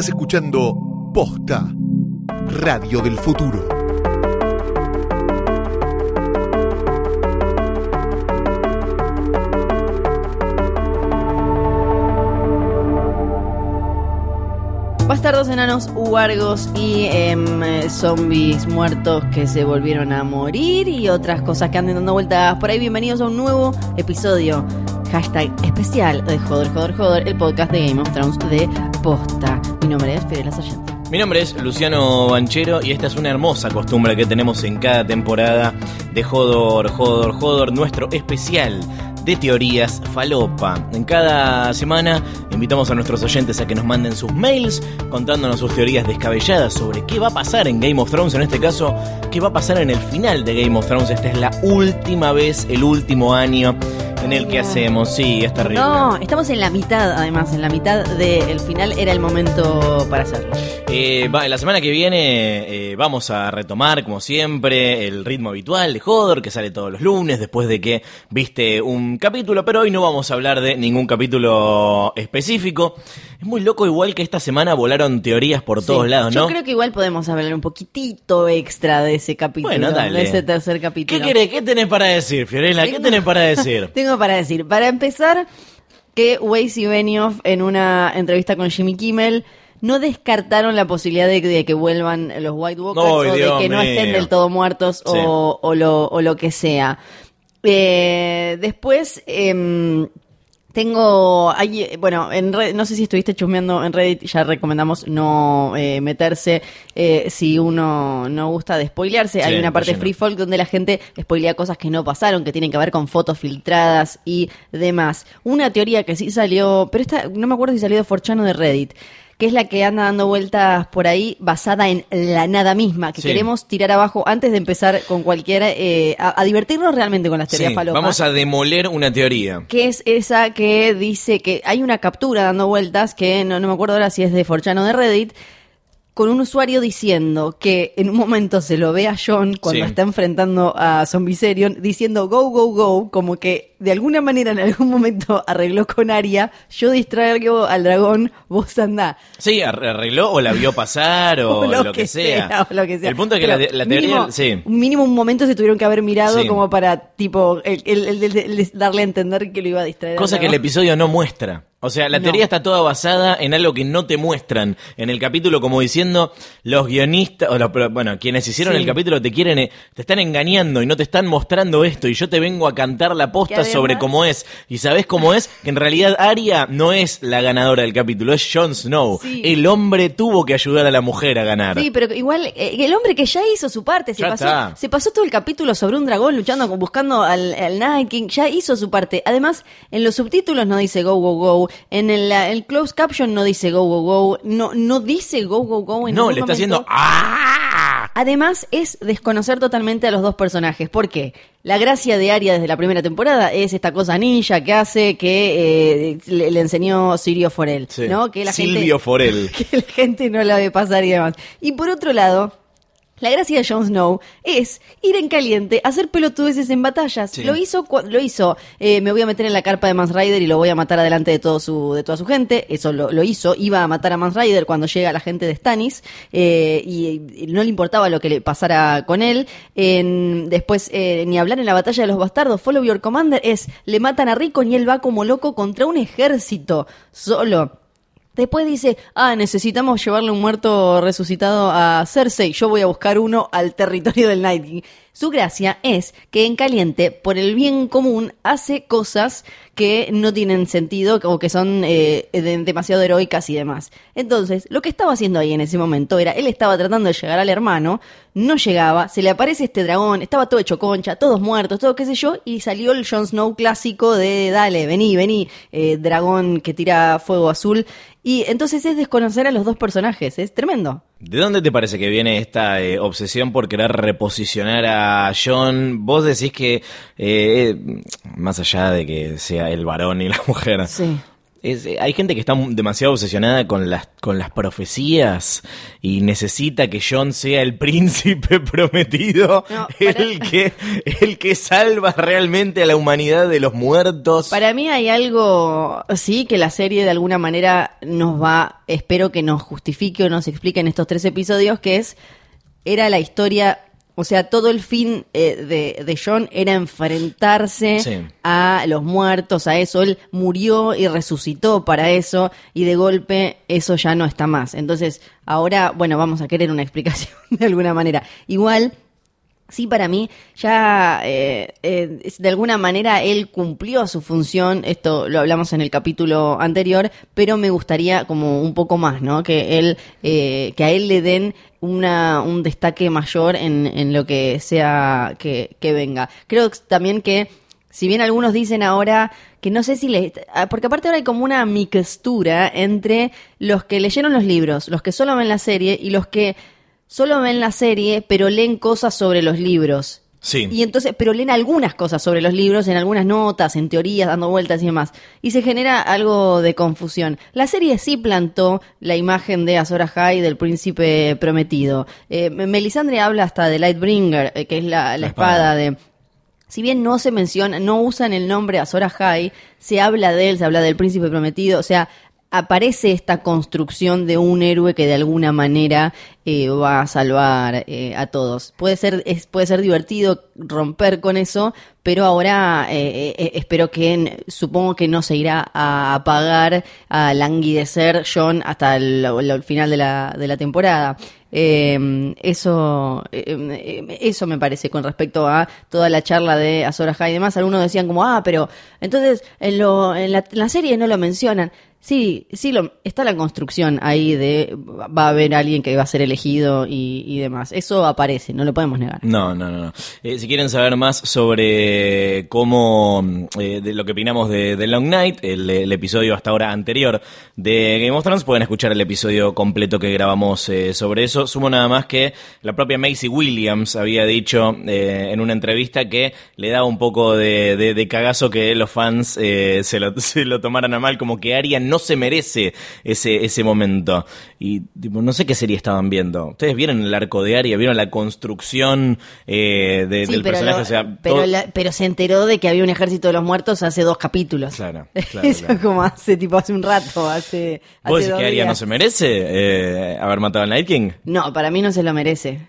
Estás escuchando Posta, Radio del Futuro. Bastardos enanos, huargos y eh, zombies muertos que se volvieron a morir y otras cosas que andan dando vueltas por ahí. Bienvenidos a un nuevo episodio. Hashtag especial de Joder, Joder, Joder, el podcast de Game of Thrones de Posta. Mi nombre es Fidel Sargento. Mi nombre es Luciano Banchero y esta es una hermosa costumbre que tenemos en cada temporada de Jodor, Jodor, Jodor, nuestro especial de teorías falopa. En cada semana invitamos a nuestros oyentes a que nos manden sus mails contándonos sus teorías descabelladas sobre qué va a pasar en Game of Thrones, en este caso, qué va a pasar en el final de Game of Thrones. Esta es la última vez, el último año en el que hacemos. Sí, es terrible. No, estamos en la mitad, además, en la mitad del final era el momento para hacerlo. Eh, va, la semana que viene eh, vamos a retomar, como siempre, el ritmo habitual de Hodor, que sale todos los lunes, después de que viste un capítulo, pero hoy no vamos a hablar de ningún capítulo específico. Es muy loco, igual que esta semana volaron teorías por todos Sí, lados, ¿no? Yo creo que igual podemos hablar un poquitito extra de ese capítulo, Bueno, dale. de ese tercer capítulo. ¿Qué querés? ¿Qué tenés para decir, Fiorella? ¿Qué tenés para decir? Tengo para decir, para empezar, que Weiss y Benioff en una entrevista con Jimmy Kimmel no descartaron la posibilidad de, de que vuelvan los White Walkers o de Dios que no estén del todo muertos o, Sí. o lo, o lo que sea. Eh, después... em, tengo, hay, bueno, en Red- no sé si estuviste chusmeando en Reddit, ya recomendamos no eh, meterse eh, si uno no gusta de spoilearse. Sí, hay una parte está free folk donde la gente spoilea cosas que no pasaron, que tienen que ver con fotos filtradas y demás. Una teoría que sí salió, pero esta no me acuerdo si salió de Forchano de Reddit, que es la que anda dando vueltas por ahí basada en la nada misma, que Sí. queremos tirar abajo antes de empezar con cualquiera, eh, a, a divertirnos realmente con las teorías Sí, falopas vamos a demoler una teoría. que es esa que dice que hay una captura dando vueltas, que no, no me acuerdo ahora si es de Forchano o de Reddit, con un usuario diciendo que en un momento se lo ve a John cuando Sí. está enfrentando a Zombicerion diciendo go, go, go, como que de alguna manera en algún momento arregló con Aria, yo distraigo al dragón, vos andá. Sí, ar- arregló o la vio pasar o, lo, que, sea. o lo que sea. El punto es que la, teoría. mínimo, sí. mínimo un momento se tuvieron que haber mirado Sí. como para, tipo, el, el- darle a entender que lo iba a distraer. Cosa que el episodio no muestra. O sea, la No. teoría está toda basada en algo que no te muestran en el capítulo, como diciendo los guionistas, o los, bueno, quienes hicieron Sí. el capítulo te quieren, eh, te están engañando y no te están mostrando esto y yo te vengo a cantar la posta además- sobre cómo es. Y sabes cómo es que en realidad Arya no es la ganadora del capítulo, es Jon Snow. Sí. El hombre tuvo que ayudar a la mujer a ganar. Sí, pero igual eh, el hombre que ya hizo su parte, se Ya pasó, está. se pasó todo el capítulo sobre un dragón luchando, buscando al, al Night King, ya hizo su parte. Además, en los subtítulos no dice go, go, go, en el, el closed caption no dice go, go, go, no, no dice go, go, go. En no, le está haciendo ¡Ah! Además, es desconocer totalmente a los dos personajes. ¿Por qué? La gracia de Arya desde la primera temporada es esta cosa ninja que hace que eh, le, le enseñó Sirio Forel, Sí. ¿no? Que la Silvio gente, Forel. que la gente no la ve pasar y demás. Y por otro lado, la gracia de Jon Snow es ir en caliente, hacer pelotudeces en batallas. Sí. Lo hizo, lo hizo. eh, me voy a meter en la carpa de Mans Rider y lo voy a matar adelante de todo su, de toda su gente. Eso lo, lo hizo. Iba a matar a Mans Rider cuando llega la gente de Stannis eh, y, y no le importaba lo que le pasara con él. En- después, eh, ni hablar en la batalla de los bastardos. Follow your commander es le matan a Rico y él va como loco contra un ejército solo. Después dice, ah, necesitamos llevarle un muerto resucitado a Cersei. Yo voy a buscar uno al territorio del Night. Su gracia es que en caliente, por el bien común, hace cosas que no tienen sentido o que son eh, de- demasiado heroicas y demás. Entonces, lo que estaba haciendo ahí en ese momento era, él estaba tratando de llegar al hermano, no llegaba, se le aparece este dragón, estaba todo hecho concha, todos muertos, todo qué sé yo, y salió el Jon Snow clásico de, dale, vení, vení, eh, dragón que tira fuego azul. Y entonces es desconocer a los dos personajes, es tremendo. ¿De dónde te parece que viene esta eh, obsesión por querer reposicionar a John? Vos decís que, eh, más allá de que sea el varón y la mujer, Sí. Es, eh, hay gente que está demasiado obsesionada con las, con las profecías y necesita que John sea el príncipe prometido, No, para- el, que, el que salva realmente a la humanidad de los muertos. Para mí hay algo, sí, que la serie de alguna manera nos va, espero que nos justifique o nos explique en estos tres episodios, que es, era la historia, o sea, todo el fin eh, de, de John era enfrentarse Sí. a los muertos, a eso. Él murió y resucitó para eso, y de golpe eso ya no está más. Entonces, ahora, bueno, vamos a querer una explicación de alguna manera. Igual. Sí, para mí ya eh, eh, de alguna manera él cumplió su función, esto lo hablamos en el capítulo anterior, pero me gustaría como un poco más, ¿no? Que él, eh, que a él le den una, un destaque mayor en, en lo que sea que, que venga. Creo también que si bien algunos dicen ahora que no sé si le... ah, Porque aparte ahora hay como una mixtura entre los que leyeron los libros, los que solo ven la serie y los que solo ven la serie pero leen cosas sobre los libros. Sí. Y entonces, pero leen algunas cosas sobre los libros, en algunas notas, en teorías, dando vueltas y demás. Y se genera algo de confusión. La serie sí plantó la imagen de Azor Ahai del príncipe prometido. Eh, Melisandre habla hasta de Lightbringer, eh, que es la, la La espada espada. de si bien no se menciona, no usan el nombre Azor Ahai, se habla de él, se habla del príncipe prometido, o sea, aparece esta construcción de un héroe que de alguna manera eh, va a salvar eh, a todos. Puede ser, es, puede ser divertido romper con eso, pero ahora eh, espero que, supongo que no se irá a apagar, a languidecer John hasta el, final de la, de la temporada. Eh, eso, eh, eh, eso me parece con respecto a toda la charla de Azor Ahai y demás. Algunos decían como, ah, pero entonces en, lo, en la serie no lo mencionan. Sí, sí, lo, está la construcción ahí de va a haber alguien que va a ser elegido y, demás. Eso aparece, no lo podemos negar. No, no, no. no. Eh, si quieren saber más sobre cómo, eh, de lo que opinamos de, de Long Night, el, episodio hasta ahora anterior de Game of Thrones, pueden escuchar el episodio completo que grabamos eh, sobre eso. Sumo nada más que la propia Macy Williams había dicho eh, en una entrevista que le daba un poco de, de- de cagazo que los fans eh, se, lo, se lo tomaran a mal, como que Arya no se merece ese, ese momento. Y tipo, no sé qué serie estaban viendo. ¿Ustedes vieron el arco de Arya? ¿Vieron la construcción eh, de- Sí, del pero, personaje? lo- o sea, pero, todo- la- pero se enteró de que había un ejército de los muertos hace dos capítulos. Claro, claro, Eso claro. como hace tipo hace un rato, hace. ¿Vos hace decís dos que Arya no se merece eh, haber matado al Night King? No, para mí no se lo merece.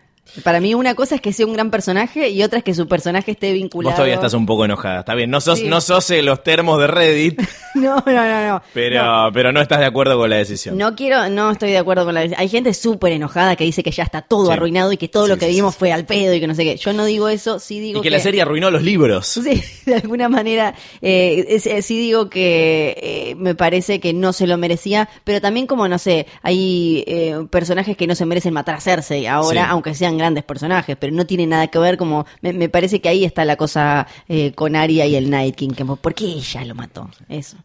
Para mí una cosa es que sea un gran personaje y otra es que su personaje esté vinculado. Vos todavía estás un poco enojada. Está bien, no sos, Sí. no sos eh, los termos de Reddit, No, no, no, no. pero No. pero no estás de acuerdo con la decisión. No quiero, no estoy de acuerdo con la Hay gente súper enojada que dice que ya está todo Sí. arruinado y que todo Sí, lo que vimos fue al pedo y que no sé qué. Yo no digo eso, sí digo y que, la serie arruinó los libros. Sí, de alguna manera, eh, es- eh, sí digo que eh, me parece que no se lo merecía, pero también como, no sé, hay eh, personajes que no se merecen matar a Cersei ahora, aunque sean grandes personajes, pero no tiene nada que ver como, me, parece que ahí está la cosa eh, con Arya y el Night King, ¿por qué ella lo mató? Eso.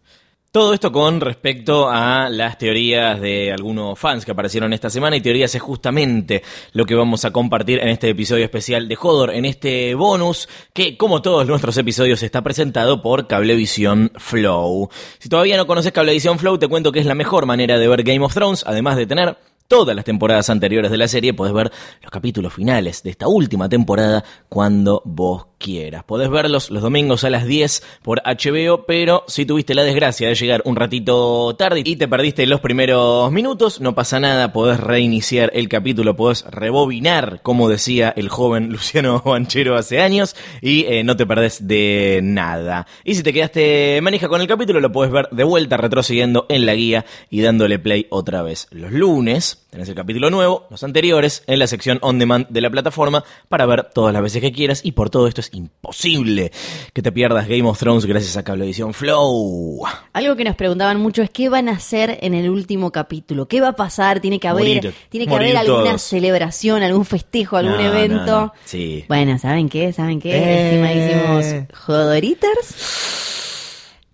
Todo esto con respecto a las teorías de algunos fans que aparecieron esta semana y teorías es justamente lo que vamos a compartir en este episodio especial de Hodor, en este bonus que como todos nuestros episodios está presentado por Cablevisión Flow. Si todavía no conoces Cablevisión Flow te cuento que es la mejor manera de ver Game of Thrones, además de tener todas las temporadas anteriores de la serie, podés ver los capítulos finales de esta última temporada cuando vos quieras. Podés verlos los domingos a las 10 por HBO, pero si tuviste la desgracia de llegar un ratito tarde y te perdiste los primeros minutos, no pasa nada, podés reiniciar el capítulo, podés rebobinar, como decía el joven Luciano Banchero hace años, y eh, no te perdés de nada. Y si te quedaste manija con el capítulo, lo podés ver de vuelta retrocediendo en la guía y dándole play otra vez. Los lunes tenés el capítulo nuevo, los anteriores, en la sección on demand de la plataforma para ver todas las veces que quieras y por todo esto es imposible que te pierdas Game of Thrones gracias a Cablevisión Flow. Algo que nos preguntaban mucho es qué van a hacer en el último capítulo, qué va a pasar, tiene que haber, Morir, tiene que haber alguna todos. celebración, algún festejo, algún No, evento. no. Sí. Bueno, ¿saben qué? ¿Saben qué? Eh. Estimadísimos Jodoriters.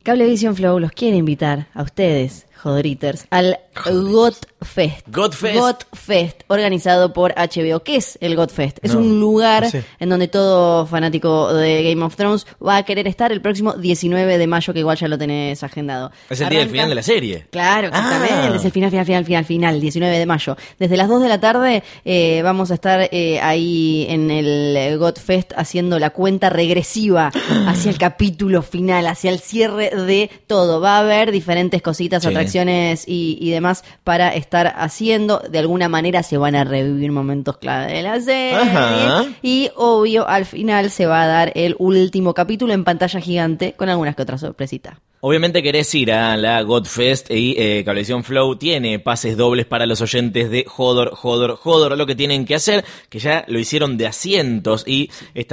Cablevisión Flow los quiere invitar a ustedes, Jodoriters, al Godfest. Godfest. Godfest, organizado por HBO. ¿Qué es el Godfest? Es No, un lugar en donde todo fanático de Game of Thrones va a querer estar el próximo 19 de mayo, que igual ya lo tenés agendado. Es el día del final de la serie. Claro, exactamente. Ah. Es el final, final, final, final, final, 19 de mayo. Desde las 2 de la tarde eh, vamos a estar eh, ahí en el Godfest haciendo la cuenta regresiva hacia el capítulo final, hacia el cierre de todo. Va a haber diferentes cositas, Sí. atracciones y, y demás para estar haciendo. De alguna manera se van a revivir momentos clave de la serie. Ajá. Y obvio, al final se va a dar el último capítulo en pantalla gigante con algunas que otras sorpresitas. Obviamente querés ir a la Godfest y eh, Cablevisión Flow tiene pases dobles para los oyentes de Jodor, Jodor, Jodor. Lo que tienen que hacer, que ya lo hicieron de asientos y eh,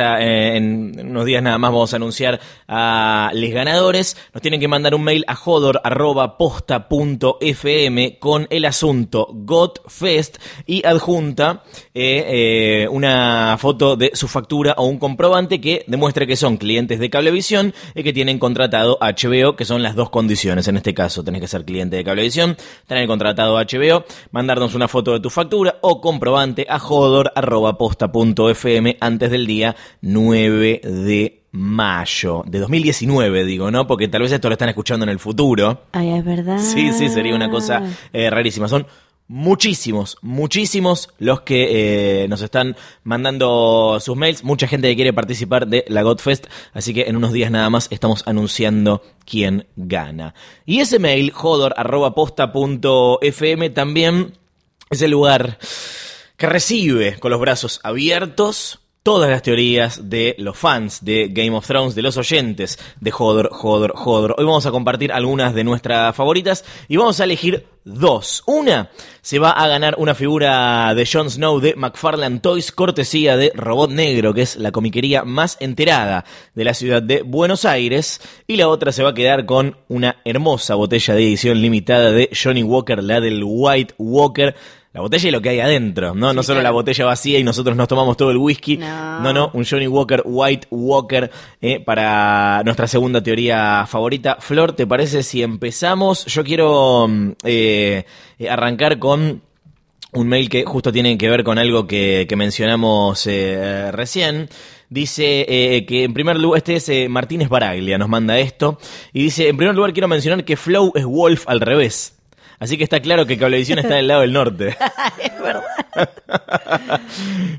en en unos días nada más vamos a anunciar a los ganadores. Nos tienen que mandar un mail a jodor.posta.fm con el asunto Godfest y adjunta eh, eh, una foto de su factura o un comprobante que demuestre que son clientes de Cablevisión y que tienen contratado HBO, que son las dos condiciones. En este caso, tenés que ser cliente de Cablevisión, tener contratado HBO, mandarnos una foto de tu factura o comprobante a jodor.posta.fm antes del día 9 de mayo de 2019, digo, ¿no? Porque tal vez esto lo están escuchando en el futuro. Ay, es verdad. Sí, sí, sería una cosa eh, rarísima. Son muchísimos, muchísimos los que eh, nos están mandando sus mails. Mucha gente que quiere participar de la Godfest. Así que en unos días nada más estamos anunciando quién gana. Y ese mail, jodor.posta.fm, también es el lugar que recibe con los brazos abiertos todas las teorías de los fans de Game of Thrones, de los oyentes de Hodor, Hodor, Hodor. Hoy vamos a compartir algunas de nuestras favoritas y vamos a elegir dos. Una se va a ganar una figura de Jon Snow de McFarlane Toys, cortesía de Robot Negro, que es la comiquería más enterada de la ciudad de Buenos Aires. Y la otra se va a quedar con una hermosa botella de edición limitada de Johnny Walker, la del White Walker. La botella y lo que hay adentro, ¿no? no solo claro. la botella vacía y nosotros nos tomamos todo el whisky. No. no, no, un Johnny Walker, White Walker, eh, para nuestra segunda teoría favorita. Flor, ¿te parece si empezamos? Yo quiero mm, eh, eh, arrancar con un mail que justo tiene que ver con algo que, que mencionamos eh, recién. Dice eh, que en primer lugar, este es eh, Martínez Baraglia, nos manda esto. Y dice, en primer lugar quiero mencionar que Flow es Wolf al revés. Así que está claro que Cablevisión está del lado del norte. Es verdad.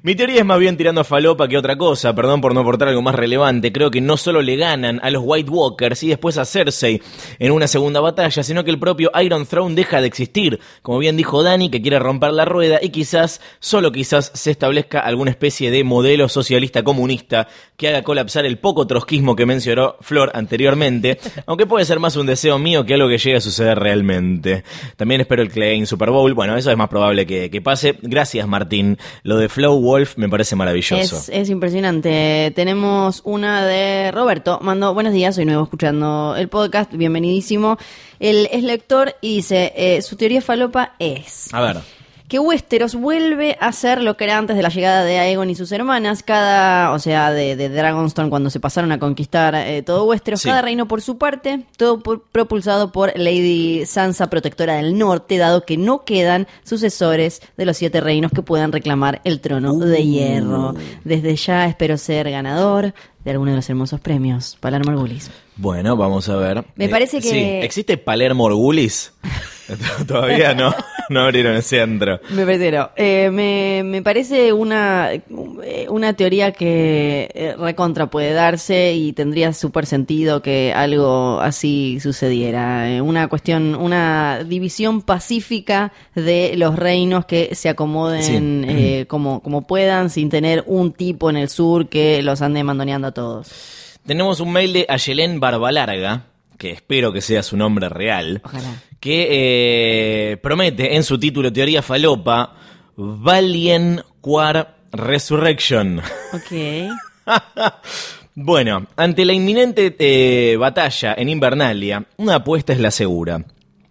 Mi teoría es más bien tirando a falopa que otra cosa, perdón por no aportar algo más relevante. Creo que no solo le ganan a los White Walkers y después a Cersei en una segunda batalla, sino que el propio Iron Throne deja de existir. Como bien dijo Dani, que quiere romper la rueda y quizás, solo quizás, se establezca alguna especie de modelo socialista comunista que haga colapsar el poco trotskismo que mencionó Flor anteriormente, aunque puede ser más un deseo mío que algo que llegue a suceder realmente. También espero el Clay en Super Bowl. Bueno, eso es más probable que, que pase. Gracias, Martín. Lo de Flow Wolf me parece maravilloso. Es, es impresionante. Tenemos una de Roberto. Mandó, buenos días, soy nuevo escuchando el podcast, bienvenidísimo. Él es lector y dice, eh, su teoría falopa es A ver. Que Westeros vuelve a ser lo que era antes de la llegada de Aegon y sus hermanas. Cada, o sea, de, de Dragonstone cuando se pasaron a conquistar eh, todo Westeros, Sí. cada reino por su parte, todo por- propulsado por Lady Sansa, protectora del norte, dado que no quedan sucesores de los siete reinos que puedan reclamar el trono de hierro. Desde ya espero ser ganador de alguno de los hermosos premios. Palermo Argulis. Bueno, vamos a ver. Me parece que- Sí. ¿Existe Palermo Orgulis? Todavía no, no abrieron el centro. Me parece no. Eh, me, me parece una, eh, una teoría que eh, recontra puede darse y tendría súper sentido que algo así sucediera. Una cuestión, una división pacífica de los reinos que se acomoden Sí. eh, como, como puedan sin tener un tipo en el sur que los ande mandoneando a todos. Tenemos un mail de Ayelén Barbalarga, que espero que sea su nombre real, Ojalá. Que eh, promete en su título Teoría Falopa Valien Quar Resurrection. Ok. Bueno, ante la inminente eh, batalla en Invernalia, una apuesta es la segura.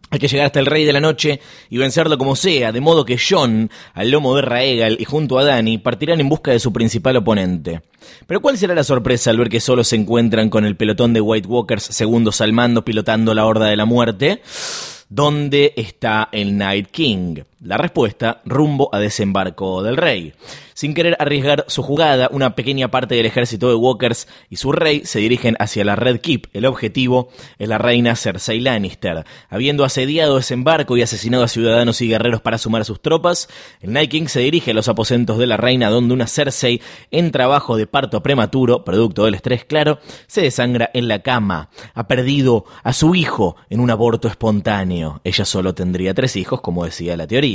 Hay que llegar hasta el Rey de la Noche y vencerlo como sea, de modo que John, al lomo de Raegal y junto a Dani, partirán en busca de su principal oponente. Pero ¿cuál será la sorpresa al ver que solo se encuentran con el pelotón de White Walkers segundos al mando pilotando la Horda de la Muerte? ¿Dónde está el Night King? La respuesta, rumbo a desembarco del rey. Sin querer arriesgar su jugada, una pequeña parte del ejército de Walkers y su rey se dirigen hacia la Red Keep. El objetivo es la reina Cersei Lannister. Habiendo asediado desembarco y asesinado a ciudadanos y guerreros para sumar a sus tropas, el Night King se dirige a los aposentos de la reina donde una Cersei, en trabajo de parto prematuro, producto del estrés claro, se desangra en la cama. Ha perdido a su hijo en un aborto espontáneo. Ella solo tendría tres hijos, como decía la teoría.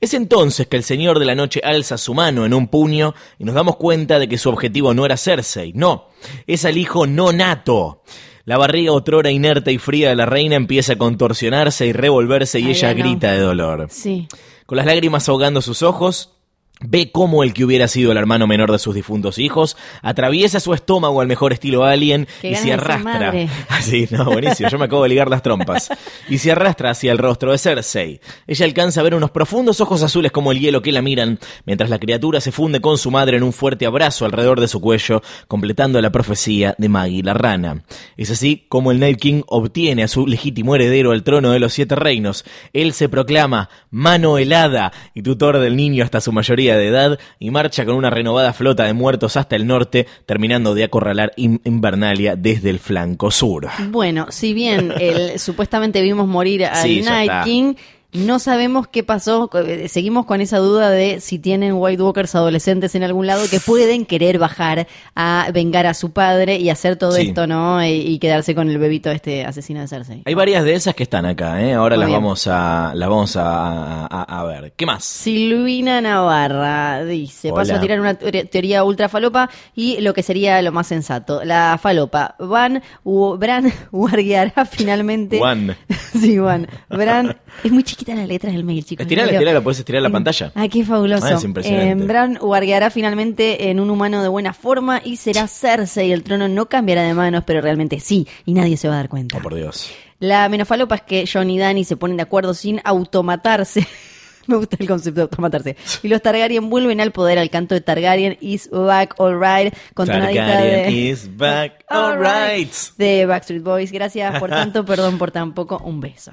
Es entonces que el Señor de la Noche alza su mano en un puño y nos damos cuenta de que su objetivo no era Cersei, no, es al hijo no nato. La barriga otrora inerte y fría de la reina empieza a contorsionarse y revolverse y Ay, ella no. grita de dolor. Sí. Con las lágrimas ahogando sus ojos, ve cómo el que hubiera sido el hermano menor de sus difuntos hijos atraviesa su estómago al mejor estilo alien Qué y se arrastra. Así, no, buenísimo. Yo me acabo de ligar las trompas. Y se arrastra hacia el rostro de Cersei. Ella alcanza a ver unos profundos ojos azules como el hielo que la miran, mientras la criatura se funde con su madre en un fuerte abrazo alrededor de su cuello, completando la profecía de Maggie la rana. Es así como el Night King obtiene a su legítimo heredero al trono de los siete reinos. Él se proclama mano helada y tutor del niño hasta su mayoría de edad y marcha con una renovada flota de muertos hasta el norte, terminando de acorralar In- Invernalia desde el flanco sur. Bueno, si bien el, supuestamente vimos morir al Sí, Night. King, no sabemos qué pasó. eh, Seguimos con esa duda de si tienen White Walkers adolescentes en algún lado que pueden querer bajar a vengar a su padre y hacer todo Sí. esto, ¿no? Y, y quedarse con el bebito este asesino de Cersei. Hay varias de esas que están acá, ¿eh? Ahora Muy las bien. vamos a las vamos a, a- a ver. ¿Qué más? Silvina Navarra dice, paso Hola. a tirar una teoría- ultra falopa y lo que sería lo más sensato. La falopa. Van, Bran guardiará finalmente... Juan. Sí, Juan. Bran, es muy chiquita la letra del mail, chicos. Estirala, estirala, puedes estirar la Eh, pantalla. Ay, qué fabuloso. Ah, es impresionante. Eh, Bran guardiará finalmente en un humano de buena forma y será Cersei. El trono no cambiará de manos, pero realmente sí, y nadie se va a dar cuenta. Oh, por Dios. La menofalopa es que Jon y Dani se ponen de acuerdo sin automatarse. Me gusta el concepto de automatarse. Y los Targaryen vuelven al poder al canto de Targaryen is back alright con Targaryen de is back, alright. de Backstreet Boys. Gracias por tanto, perdón por tan poco. Un beso.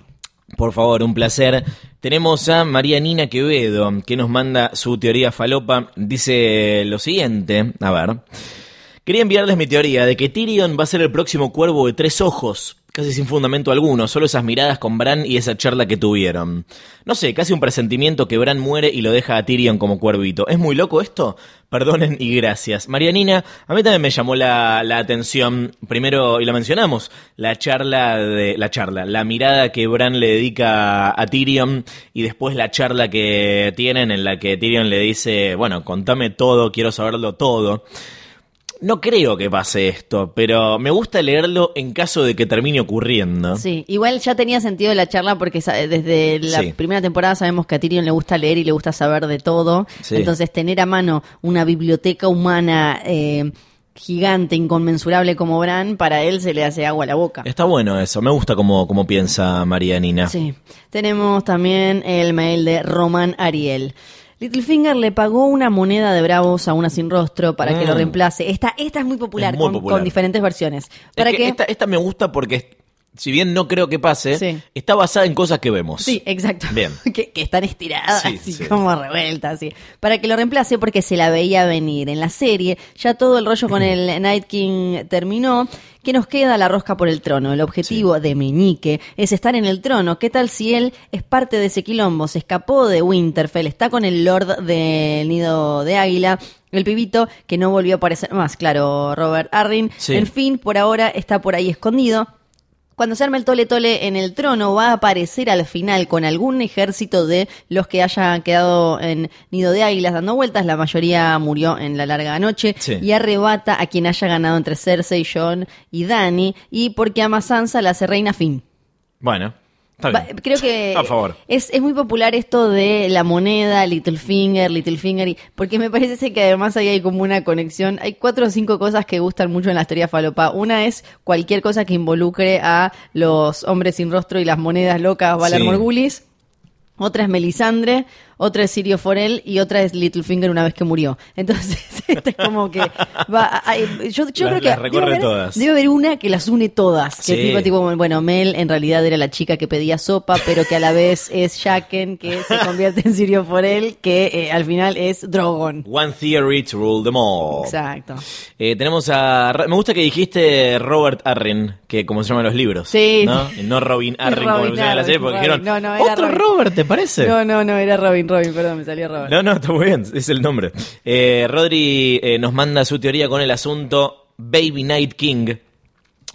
Por favor, un placer. Tenemos a María Nina Quevedo, que nos manda su teoría falopa. Dice lo siguiente, a ver. Quería enviarles mi teoría de que Tyrion va a ser el próximo cuervo de tres ojos, casi sin fundamento alguno, solo esas miradas con Bran y esa charla que tuvieron. No sé, casi un presentimiento que Bran muere y lo deja a Tyrion como cuervito. ¿Es muy loco esto? Perdonen y gracias. Marianina, a mí también me llamó la, la atención, primero, y lo mencionamos, la charla de, la charla, la mirada que Bran le dedica a Tyrion y después la charla que tienen en la que Tyrion le dice, bueno, contame todo, quiero saberlo todo. No creo que pase esto, pero me gusta leerlo en caso de que termine ocurriendo. Sí, igual ya tenía sentido la charla porque desde la Sí. primera temporada sabemos que a Tyrion le gusta leer y le gusta saber de todo. Sí. Entonces tener a mano una biblioteca humana eh, gigante, inconmensurable como Bran, para él se le hace agua a la boca. Está bueno eso, me gusta cómo, cómo piensa Marianina. Sí. Tenemos también el mail de Roman Ariel. Littlefinger le pagó una moneda de bravos a una sin rostro para que Mm. lo reemplace. Esta, esta es muy popular, Es muy con, popular. con diferentes versiones. Es ¿Para que? Esta, esta me gusta porque, si bien no creo que pase, Sí. está basada en cosas que vemos. Sí, exacto. Bien. que, que están estiradas, Sí, así sí. como revueltas, así. Para que lo reemplace porque se la veía venir. En la serie, ya todo el rollo con el Night King terminó. ¿Qué nos queda? La rosca por el trono. El objetivo de Meñique es estar en el trono. ¿Qué tal si él es parte de ese quilombo? Se escapó de Winterfell, está con el Lord del Nido de Águila. El pibito que no volvió a aparecer más, claro, Robert Arryn. En fin, por ahora está por ahí escondido. Cuando se arme el tole tole en el trono, va a aparecer al final con algún ejército de los que hayan quedado en Nido de Águilas dando vueltas. La mayoría murió en la larga noche. Sí. Y arrebata a quien haya ganado entre Cersei, Jon y Dani. Y porque ama a Sansa, la hace reina fin. Bueno. Creo que A favor. Es, es muy popular esto de la moneda, Littlefinger, Littlefinger, y, porque me parece que además ahí hay como una conexión. Hay cuatro o cinco cosas que gustan mucho en la historia falopa. Una es cualquier cosa que involucre a los hombres sin rostro y las monedas locas Valar Sí. Morgulis. Otra es Melisandre. Otra es Sirio Forel y otra es Littlefinger una vez que murió. Entonces, este es como que va. yo yo Las- creo que. debe haber, todas. debe haber una que las une todas. Que Sí. tipo, tipo, bueno, Mel en realidad era la chica que pedía sopa, pero que a la vez es Jaqen, que se convierte en Sirio Forel, que eh, al final es Drogon. One theory to rule them all. Exacto. Eh, tenemos a. Me gusta que dijiste Robert Arryn, que como se llaman los libros. Sí. ¿no? No Robin Arryn, como Robin lo pusieron en la serie, Arryn, porque Robin. dijeron. No, no, era ¿Otro Robin". Robert, te parece? No, no, no, era Robin, Robin, perdón, me salió Robin. No, no, está muy bien, es el nombre. Eh, Rodri eh, nos manda su teoría con el asunto Baby Night King.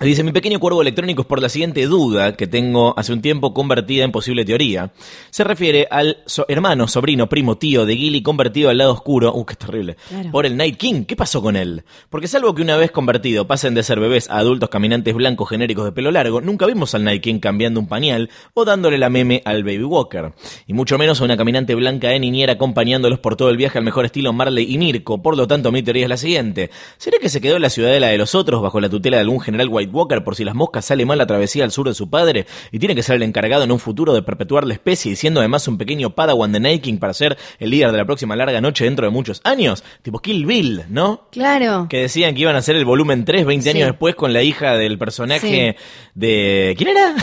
Dice, mi pequeño cuervo electrónico es por la siguiente duda que tengo hace un tiempo convertida en posible teoría. Se refiere al so- hermano, sobrino, primo, tío de Gilly convertido al lado oscuro, uh, qué terrible, Claro. por el Night King. ¿Qué pasó con él? Porque salvo que una vez convertido pasen de ser bebés a adultos caminantes blancos genéricos de pelo largo, nunca vimos al Night King cambiando un pañal o dándole la meme al Baby Walker. Y mucho menos a una caminante blanca de niñera acompañándolos por todo el viaje al mejor estilo Marley y Mirko. Por lo tanto, mi teoría es la siguiente. ¿Será que se quedó en la ciudadela de los otros bajo la tutela de algún general White Walker por si las moscas sale mal la travesía al sur de su padre y tiene que ser el encargado en un futuro de perpetuar la especie y siendo además un pequeño padawan de Night King para ser el líder de la próxima larga noche dentro de muchos años? Tipo Kill Bill, ¿no? Claro. Que decían que iban a hacer el volumen 3 20 Sí. años después con la hija del personaje de... ¿Quién era?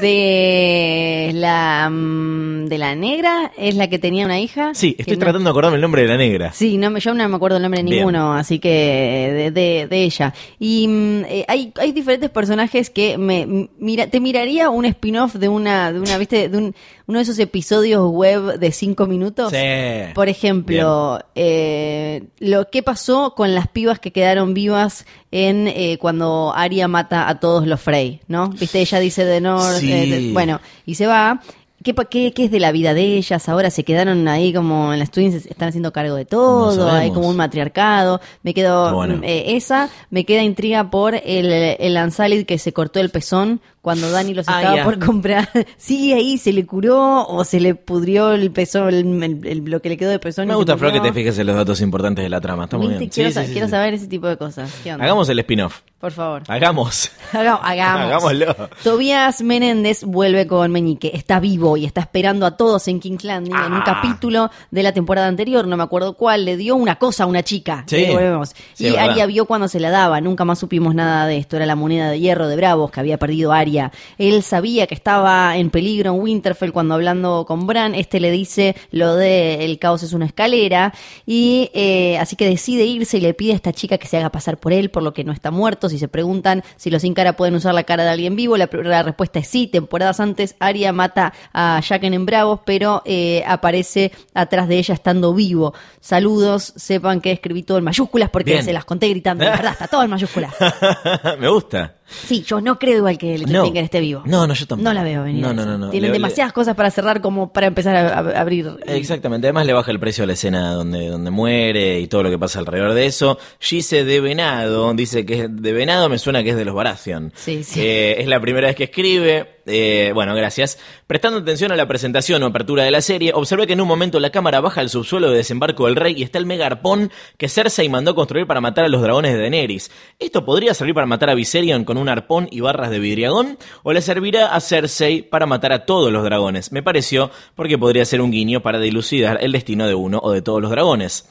De la mm, de la negra es la que tenía una hija. Sí, estoy no- tratando de acordarme el nombre de la negra. Sí, no, yo no me acuerdo el nombre de Bien. ninguno, así que de, de- de ella. Y mm, eh, hay, hay diferentes personajes que me mira, te miraría un spin-off de una, de una, viste, de un, uno de esos episodios web de cinco minutos. Sí. Por ejemplo, eh, lo que pasó con las pibas que quedaron vivas en eh, cuando Arya mata a todos los Frey, ¿no? Viste, ella dice de North, Sí. eh, bueno, y se va. ¿Qué, pa- qué, qué es de la vida de ellas? Ahora se quedaron ahí como en las twins, están haciendo cargo de todo, hay como un matriarcado. Me quedo, bueno. eh, esa, me queda intriga por el, el Ansalid que se cortó el pezón cuando Dani los Ah, estaba por comprar. ¿Sigue ahí? ¿Se le curó o se le pudrió el pezón, el- el- el- lo que le quedó de pezón? Me gusta, Flor, que te fijes en los datos importantes de la trama. Está muy bien. Quiero, Sí, sa- sí, sí, quiero sí. saber ese tipo de cosas. ¿Qué onda? Hagamos el spin-off. Por favor. Hagamos. Haga- hagamos. Hagámoslo. Tobías Menéndez vuelve con Meñique. Está vivo y está esperando a todos en King's Landing. En un Ah. capítulo de la temporada anterior, no me acuerdo cuál, le dio una cosa a una chica. Sí. Volvemos. Es y. Aria vio cuando se la daba. Nunca más supimos nada de esto. Era la moneda de hierro de Bravos que había perdido Aria. Él sabía que estaba en peligro en Winterfell cuando hablando con Bran. Este le dice lo de el caos es una escalera. Y eh, así que decide irse y le pide a esta chica que se haga pasar por él, por lo que no está muerto. Si se preguntan si los sin cara pueden usar la cara de alguien vivo, la, la respuesta es sí. Temporadas antes, Aria mata a Jaqen en Bravos, pero eh, aparece atrás de ella estando vivo. Saludos, sepan que escribí todo en mayúsculas porque Bien. se las conté gritando. De verdad, está todo en mayúsculas. Me gusta. Sí, yo no creo igual que Littlefinger esté vivo. No, no, yo tampoco. No la veo venir. No, no, no, no. Tienen Le- demasiadas cosas para cerrar como para empezar a abrir. Exactamente, además le baja el precio a la escena donde, donde muere y todo lo que pasa alrededor de eso. Gise de Venado dice que es de Venado, me suena que es de los Baratheon. Sí, sí. Eh, es la primera vez que escribe. Eh, bueno, gracias. Prestando atención a la presentación o apertura de la serie, observé que en un momento la cámara baja al subsuelo de desembarco del rey y está el mega arpón que Cersei mandó construir para matar a los dragones de Daenerys. ¿Esto podría servir para matar a Viserion con un arpón y barras de vidriagón? ¿O le servirá a Cersei para matar a todos los dragones? Me pareció porque podría ser un guiño para dilucidar el destino de uno o de todos los dragones.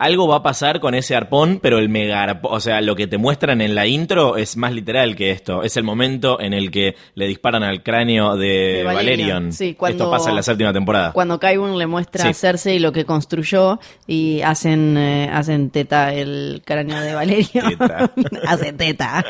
Algo va a pasar con ese arpón, pero el mega arpón, o sea, lo que te muestran en la intro es más literal que esto. Es el momento en el que le disparan al cráneo de, De Valerion. Valerion. Sí, cuando- Esto pasa en la séptima temporada. Cuando Qyburn le muestra Sí. a Cersei lo que construyó y hacen eh, hacen teta el cráneo de Valerio. Teta. hacen teta.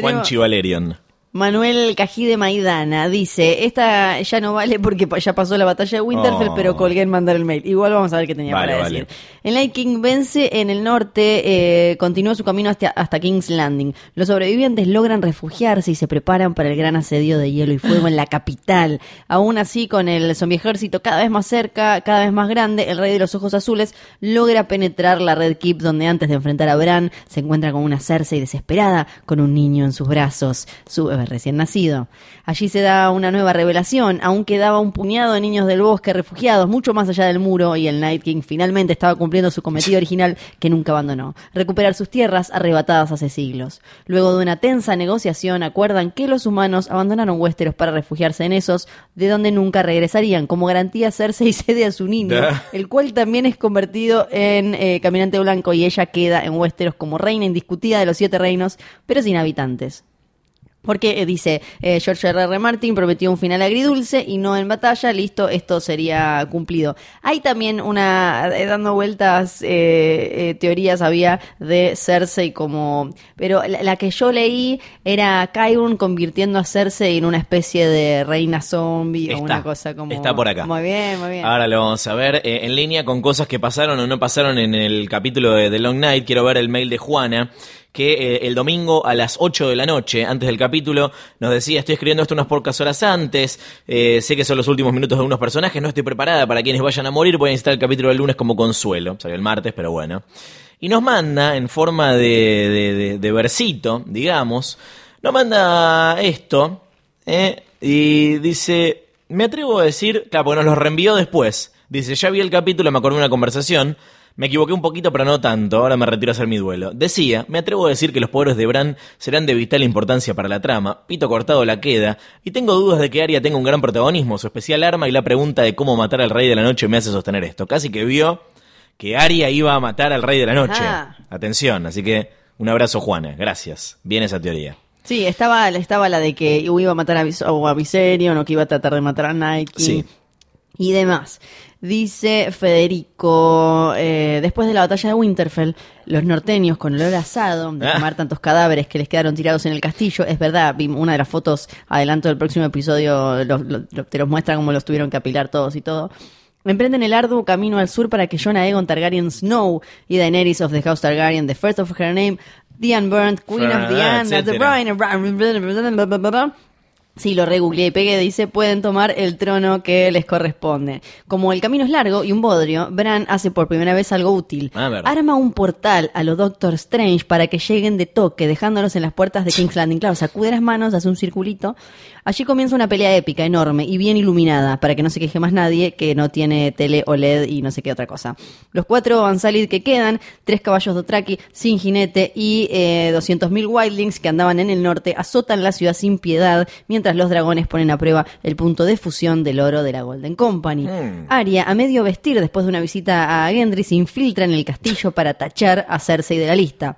Juanchi Valerion. Manuel Cají de Maidana dice, esta ya no vale porque ya pasó la batalla de Winterfell, Oh. pero colgué en mandar el mail. Igual vamos a ver qué tenía Vale, para vale. decir. El Night King vence en el norte, eh, continúa su camino hasta, hasta King's Landing. Los sobrevivientes logran refugiarse y se preparan para el gran asedio de hielo y fuego en la capital. Aún así, con el zombie ejército cada vez más cerca, cada vez más grande, el rey de los ojos azules logra penetrar la Red Keep donde antes de enfrentar a Bran se encuentra con una Cersei desesperada con un niño en sus brazos. Su, recién nacido. Allí se da una nueva revelación, aún quedaba un puñado de niños del bosque refugiados mucho más allá del muro y el Night King finalmente estaba cumpliendo su cometido original que nunca abandonó, recuperar sus tierras arrebatadas hace siglos. Luego de una tensa negociación acuerdan que los humanos abandonaron Westeros para refugiarse en esos de donde nunca regresarían, como garantía Cersei cede a su niño, el cual también es convertido en eh, caminante blanco y ella queda en Westeros como reina indiscutida de los siete reinos, pero sin habitantes. Porque eh, dice eh, George R. R. Martin prometió un final agridulce y no en batalla, listo, esto sería cumplido. Hay también una, eh, dando vueltas, eh, teorías había de Cersei como, pero la, la que yo leí era Qyburn convirtiendo a Cersei en una especie de reina zombie o una cosa como... Está por acá. Muy bien, muy bien. Ahora lo vamos a ver en línea con cosas que pasaron o no pasaron en el capítulo de The Long Night. Quiero ver el mail de Juana que eh, el domingo a las 8 de la noche, antes del capítulo, nos decía, estoy escribiendo esto unas pocas horas antes, eh, sé que son los últimos minutos de unos personajes, no estoy preparada para quienes vayan a morir, voy a necesitar el capítulo del lunes como consuelo, salió el martes, pero bueno. Y nos manda, en forma de, de, de- de versito, digamos, nos manda esto, eh, y dice, me atrevo a decir, claro, porque nos lo reenvió después, dice, ya vi el capítulo, me acordé de una conversación, me equivoqué un poquito, pero no tanto. Ahora me retiro a hacer mi duelo. Decía, me atrevo a decir que los poderes de Bran serán de vital importancia para la trama. Pito cortado la queda. Y tengo dudas de que Arya tenga un gran protagonismo. Su especial arma y la pregunta de cómo matar al Rey de la Noche me hace sostener esto. Casi que vio que Arya iba a matar al Rey de la Noche. Ah. Atención. Así que un abrazo, Juana. Gracias. Bien esa teoría. Sí, estaba, estaba la de que iba a matar a, Vis o a Viserion o que iba a tratar de matar a Nike Sí. Y demás. Dice Federico, eh, después de la batalla de Winterfell, los norteños con olor asado, de Ah. quemar tantos cadáveres que les quedaron tirados en el castillo, es verdad, vi una de las fotos, adelanto del próximo episodio, lo- lo- lo- te los muestra cómo los tuvieron que apilar todos y todo. Emprenden el arduo camino al sur para que Jon Aegon Targaryen Snow y Daenerys of the House Targaryen, the first of her name, the unburned Queen of the Ah, Anne, the etcétera. Sí, lo regoogleé y pegué, dice, pueden tomar el trono que les corresponde. Como el camino es largo y un bodrio, Bran hace por primera vez algo útil. Ah. Arma un portal a los Doctor Strange para que lleguen de toque, dejándolos en las puertas de King's Landing. Claro, sacude las manos, hace un circulito. Allí comienza una pelea épica, enorme y bien iluminada, para que no se queje más nadie que no tiene tele OLED y no sé qué otra cosa. Los cuatro Ansalid que quedan, tres caballos Dothraki sin jinete y eh, 200.000 Wildlings que andaban en el norte, azotan la ciudad sin piedad, mientras los dragones ponen a prueba el punto de fusión del oro de la Golden Company. Mm. Arya, a medio vestir después de una visita a Gendry, se infiltra en el castillo para tachar a Cersei de la lista.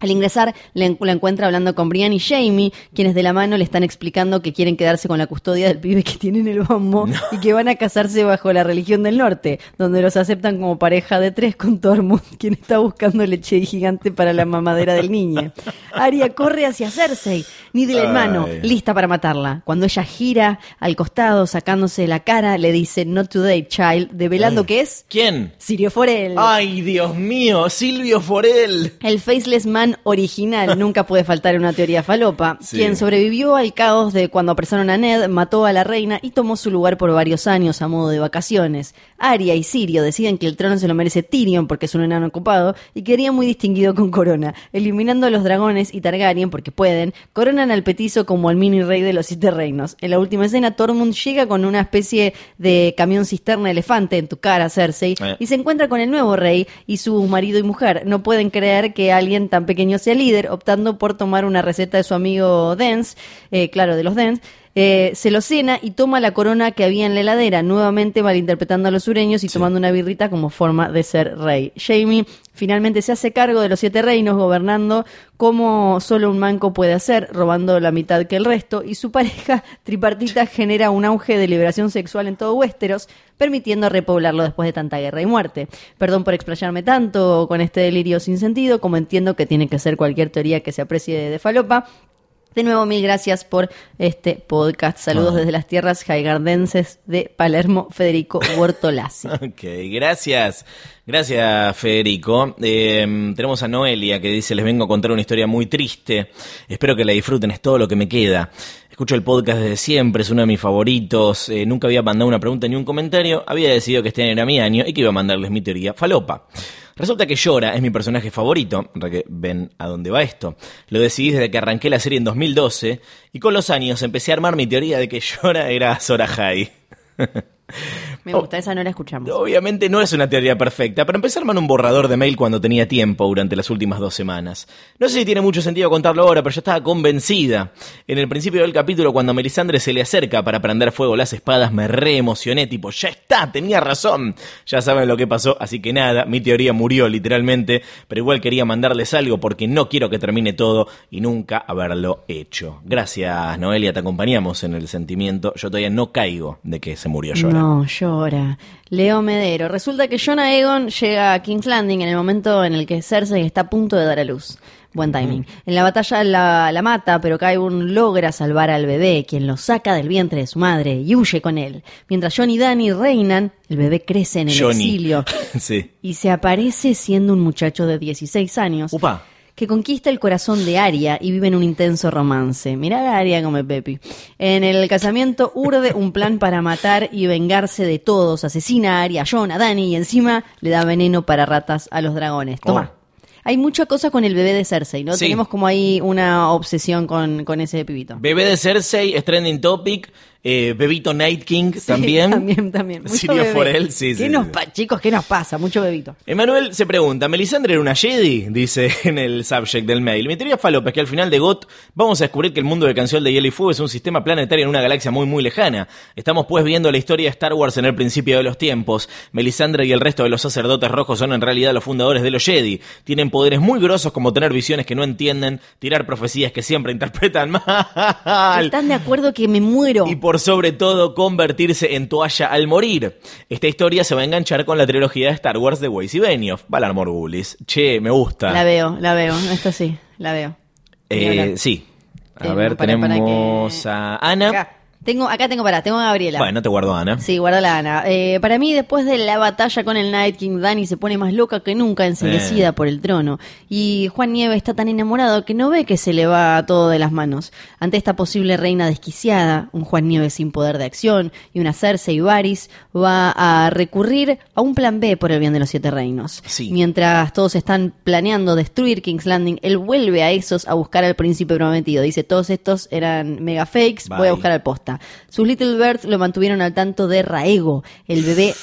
Al ingresar, la, en- la encuentra hablando con Brian y Jamie, quienes de la mano le están explicando que quieren quedarse con la custodia del pibe que tiene en el bombo y que van a casarse bajo la religión del norte, donde los aceptan como pareja de tres con Tormund, quien está buscando leche gigante para la mamadera del niño. Arya corre hacia Cersei, Needle en mano, lista para matarla. Cuando ella gira al costado, sacándose la cara, le dice Not today, child, develando que es ¿Quién? Sirio Forel. ¡Ay, Dios mío! ¡Silvio Forel! El Faceless Man original nunca puede faltar en una teoría falopa. Sí. Quien sobrevivió al caos de cuando apresaron a Ned, mató a la reina y tomó su lugar por varios años a modo de vacaciones. Arya y Sirio deciden que el trono se lo merece Tyrion porque es un enano ocupado y quería muy distinguido con Corona. Eliminando a los dragones y Targaryen porque pueden, coronan al petizo como el mini rey de los siete reinos. En la última escena, Tormund llega con una especie de camión cisterna elefante en tu cara, Cersei, Eh. y se encuentra con el nuevo rey y su marido y mujer. No pueden creer que alguien tan pequeño sea líder, optando por tomar una receta de su amigo Dance, eh, claro, de los Dance. Eh, se lo cena y toma la corona que había en la heladera, nuevamente malinterpretando a los sureños y tomando una birrita como forma de ser rey. Jamie finalmente se hace cargo de los siete reinos, gobernando como solo un manco puede hacer, robando la mitad que el resto, y su pareja tripartita genera un auge de liberación sexual en todo Westeros, permitiendo repoblarlo después de tanta guerra y muerte. Perdón por explayarme tanto con este delirio sin sentido, como entiendo que tiene que ser cualquier teoría que se aprecie de, de falopa. De nuevo, mil gracias por este podcast. Saludos Ah. desde las tierras jaigardenses de Palermo, Federico Bortolasi. Ok, gracias. Gracias, Federico. Eh, tenemos a Noelia que dice, les vengo a contar una historia muy triste. Espero que la disfruten, es todo lo que me queda. Escucho el podcast desde siempre, es uno de mis favoritos. Eh, nunca había mandado una pregunta ni un comentario. Había decidido que este año era mi año y que iba a mandarles mi teoría falopa. Resulta que Llora es mi personaje favorito, que ven a dónde va esto. Lo decidí desde que arranqué la serie en 2012 y con los años empecé a armar mi teoría de que Llora era Azor Ahai. Me gusta, esa no la escuchamos. Obviamente no es una teoría perfecta, pero empecé a armar un borrador de mail cuando tenía tiempo durante las últimas dos semanas. No sé si tiene mucho sentido contarlo ahora, pero yo estaba convencida. En el principio del capítulo, cuando Melisandre se le acerca para prender fuego las espadas, me re emocioné, tipo, ya está, tenía razón. Ya saben lo que pasó, así que nada, mi teoría murió literalmente, pero igual quería mandarles algo porque no quiero que termine todo y nunca haberlo hecho. Gracias, Noelia, te acompañamos en el sentimiento. Yo todavía no caigo de que se murió Llora. No, yo Leo Medero. Resulta que John Aegon llega a King's Landing en el momento en el que Cersei está a punto de dar a luz. Buen timing. En la batalla la, la mata, pero Qyburn logra salvar al bebé, quien lo saca del vientre de su madre y huye con él. Mientras John y Dany reinan, el bebé crece en el exilio sí. y se aparece siendo un muchacho de 16 años. Upa que conquista el corazón de Aria y vive en un intenso romance. Mirá a Aria como Pepi. En el casamiento urde un plan para matar y vengarse de todos. Asesina a Aria, a Jon, a Dani y encima le da veneno para ratas a los dragones. Toma. Oh. Hay mucha cosa con el bebé de Cersei, ¿no? Sí. Tenemos como ahí una obsesión con, con ese pibito. Bebé de Cersei es trending topic. Eh, Bebito Night King Sí, también. también, también. Mucho Sirio bebé. Forel, sí, ¿Qué sí, nos sí. chicos, ¿qué nos pasa? Mucho bebito. Emanuel se pregunta, ¿Melisandre era una Jedi? Dice en el subject del mail. Mi teoría falopa es que al final de GOT vamos a descubrir que el mundo de Canción de Hielo y Fuego es un sistema planetario en una galaxia muy muy lejana. Estamos pues viendo la historia de Star Wars en el principio de los tiempos. Melisandre y el resto de los sacerdotes rojos son en realidad los fundadores de los Jedi. Tienen poderes muy grosos como tener visiones que no entienden, tirar profecías que siempre interpretan mal. ¿Están de acuerdo que me muero? Y por sobre todo convertirse en toalla al morir. Esta historia se va a enganchar con la trilogía de Star Wars de Weiss y Benioff. Valar Morgulis. Che, me gusta. La veo, la veo. Esto sí, la veo. Eh, sí. A Eh, ver, para- para tenemos que- a Ana. Acá tengo, acá tengo para, tengo a Gabriela. Bueno, te guardo a Ana. Sí, guarda la Ana. Eh, para mí, después de la batalla con el Night King, Dani se pone más loca que nunca, enceguecida Eh. por el trono. Y Juan Nieve está tan enamorado que no ve que se le va todo de las manos. Ante esta posible reina desquiciada, un Juan Nieve sin poder de acción y una Cersei Varys va a recurrir a un plan B por el bien de los siete reinos. Sí. Mientras todos están planeando destruir King's Landing, él vuelve a esos a buscar al príncipe prometido. Dice, todos estos eran mega fakes, voy a buscar al posta. Sus Little Birds lo mantuvieron al tanto de Raego, el bebé,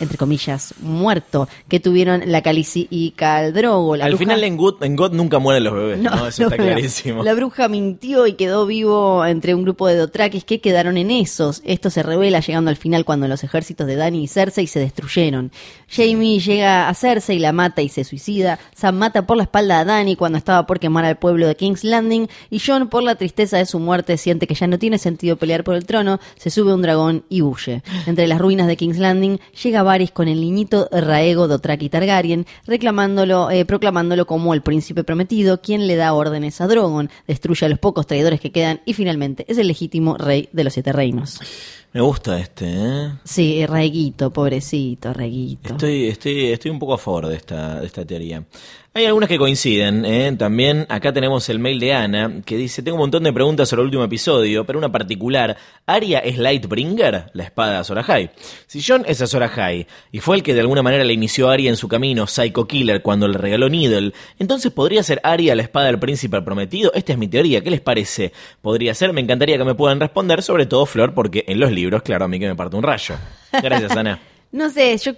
entre comillas, muerto, que tuvieron la Calici y Caldrogo. La Al bruja- final en God, en God nunca mueren los bebés, ¿no? Eso está no, clarísimo. La bruja mintió y quedó vivo entre un grupo de Dothrakis que quedaron en esos. Esto se revela llegando al final cuando los ejércitos de Dany y Cersei se destruyeron. Jamie llega a Cersei, la mata y se suicida. Sam mata por la espalda a Dany cuando estaba por quemar al pueblo de King's Landing. Y Jon, por la tristeza de su muerte, siente que ya no tiene sentido pelear por el trono, se sube a un dragón y huye. Entre las ruinas de King's Landing llega Con el niñito Raego Dothraki Targaryen, reclamándolo, eh, proclamándolo como el príncipe prometido, quien le da órdenes a Drogon, destruye a los pocos traidores que quedan y finalmente es el legítimo rey de los siete reinos. Me gusta este, ¿eh? Sí, Raeguito, pobrecito, Raeguito. Estoy, estoy, estoy un poco a favor de esta, de esta teoría. Hay algunas que coinciden, ¿eh? También acá tenemos el mail de Ana, que dice, tengo un montón de preguntas sobre el último episodio, pero una particular, ¿Aria es Lightbringer? La espada de Azor. Si John es Azor y fue el que de alguna manera le inició Aria en su camino, Psycho Killer, cuando le regaló Needle, entonces ¿podría ser Aria la espada del príncipe prometido? Esta es mi teoría, ¿qué les parece? ¿Podría ser? Me encantaría que me puedan responder, sobre todo Flor, porque en los libros, claro, a mí que me parte un rayo. Gracias, Ana. No sé, yo,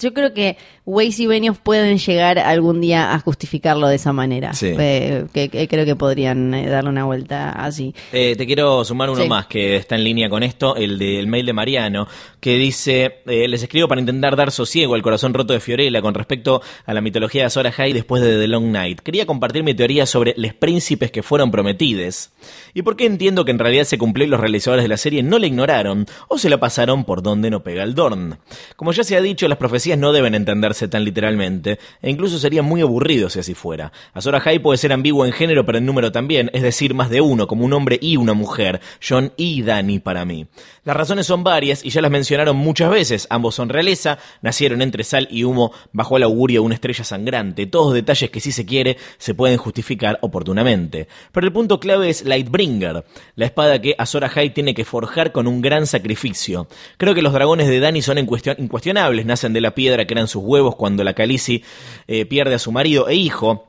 yo creo que Weiss y Benioff pueden llegar algún día a justificarlo de esa manera. Sí. Eh, que, que creo que podrían eh, darle una vuelta así. Eh, te quiero sumar uno Sí. más que está en línea con esto, el del mail de Mariano, que dice, eh, les escribo para intentar dar sosiego al corazón roto de Fiorella con respecto a la mitología de Azor Ahai después de The Long Night. Quería compartir mi teoría sobre los príncipes que fueron prometidos y por qué entiendo que en realidad se cumplió y los realizadores de la serie no la ignoraron o se la pasaron por donde no pega el Dorn. Como ya se ha dicho, las profecías no deben entenderse tan literalmente, e incluso sería muy aburrido si así fuera. Azor Ahai puede ser ambiguo en género, pero en número también, es decir, más de uno, como un hombre y una mujer, John y Dani para mí. Las razones son varias y ya las muchas veces. Ambos son realeza, nacieron entre sal y humo bajo el augurio de una estrella sangrante. Todos detalles que si se quiere se pueden justificar oportunamente. Pero el punto clave es Lightbringer, la espada que Azor Ahai tiene que forjar con un gran sacrificio. Creo que los dragones de Dani son incuestionables, nacen de la piedra que eran sus huevos cuando la Khaleesi eh, pierde a su marido e hijo.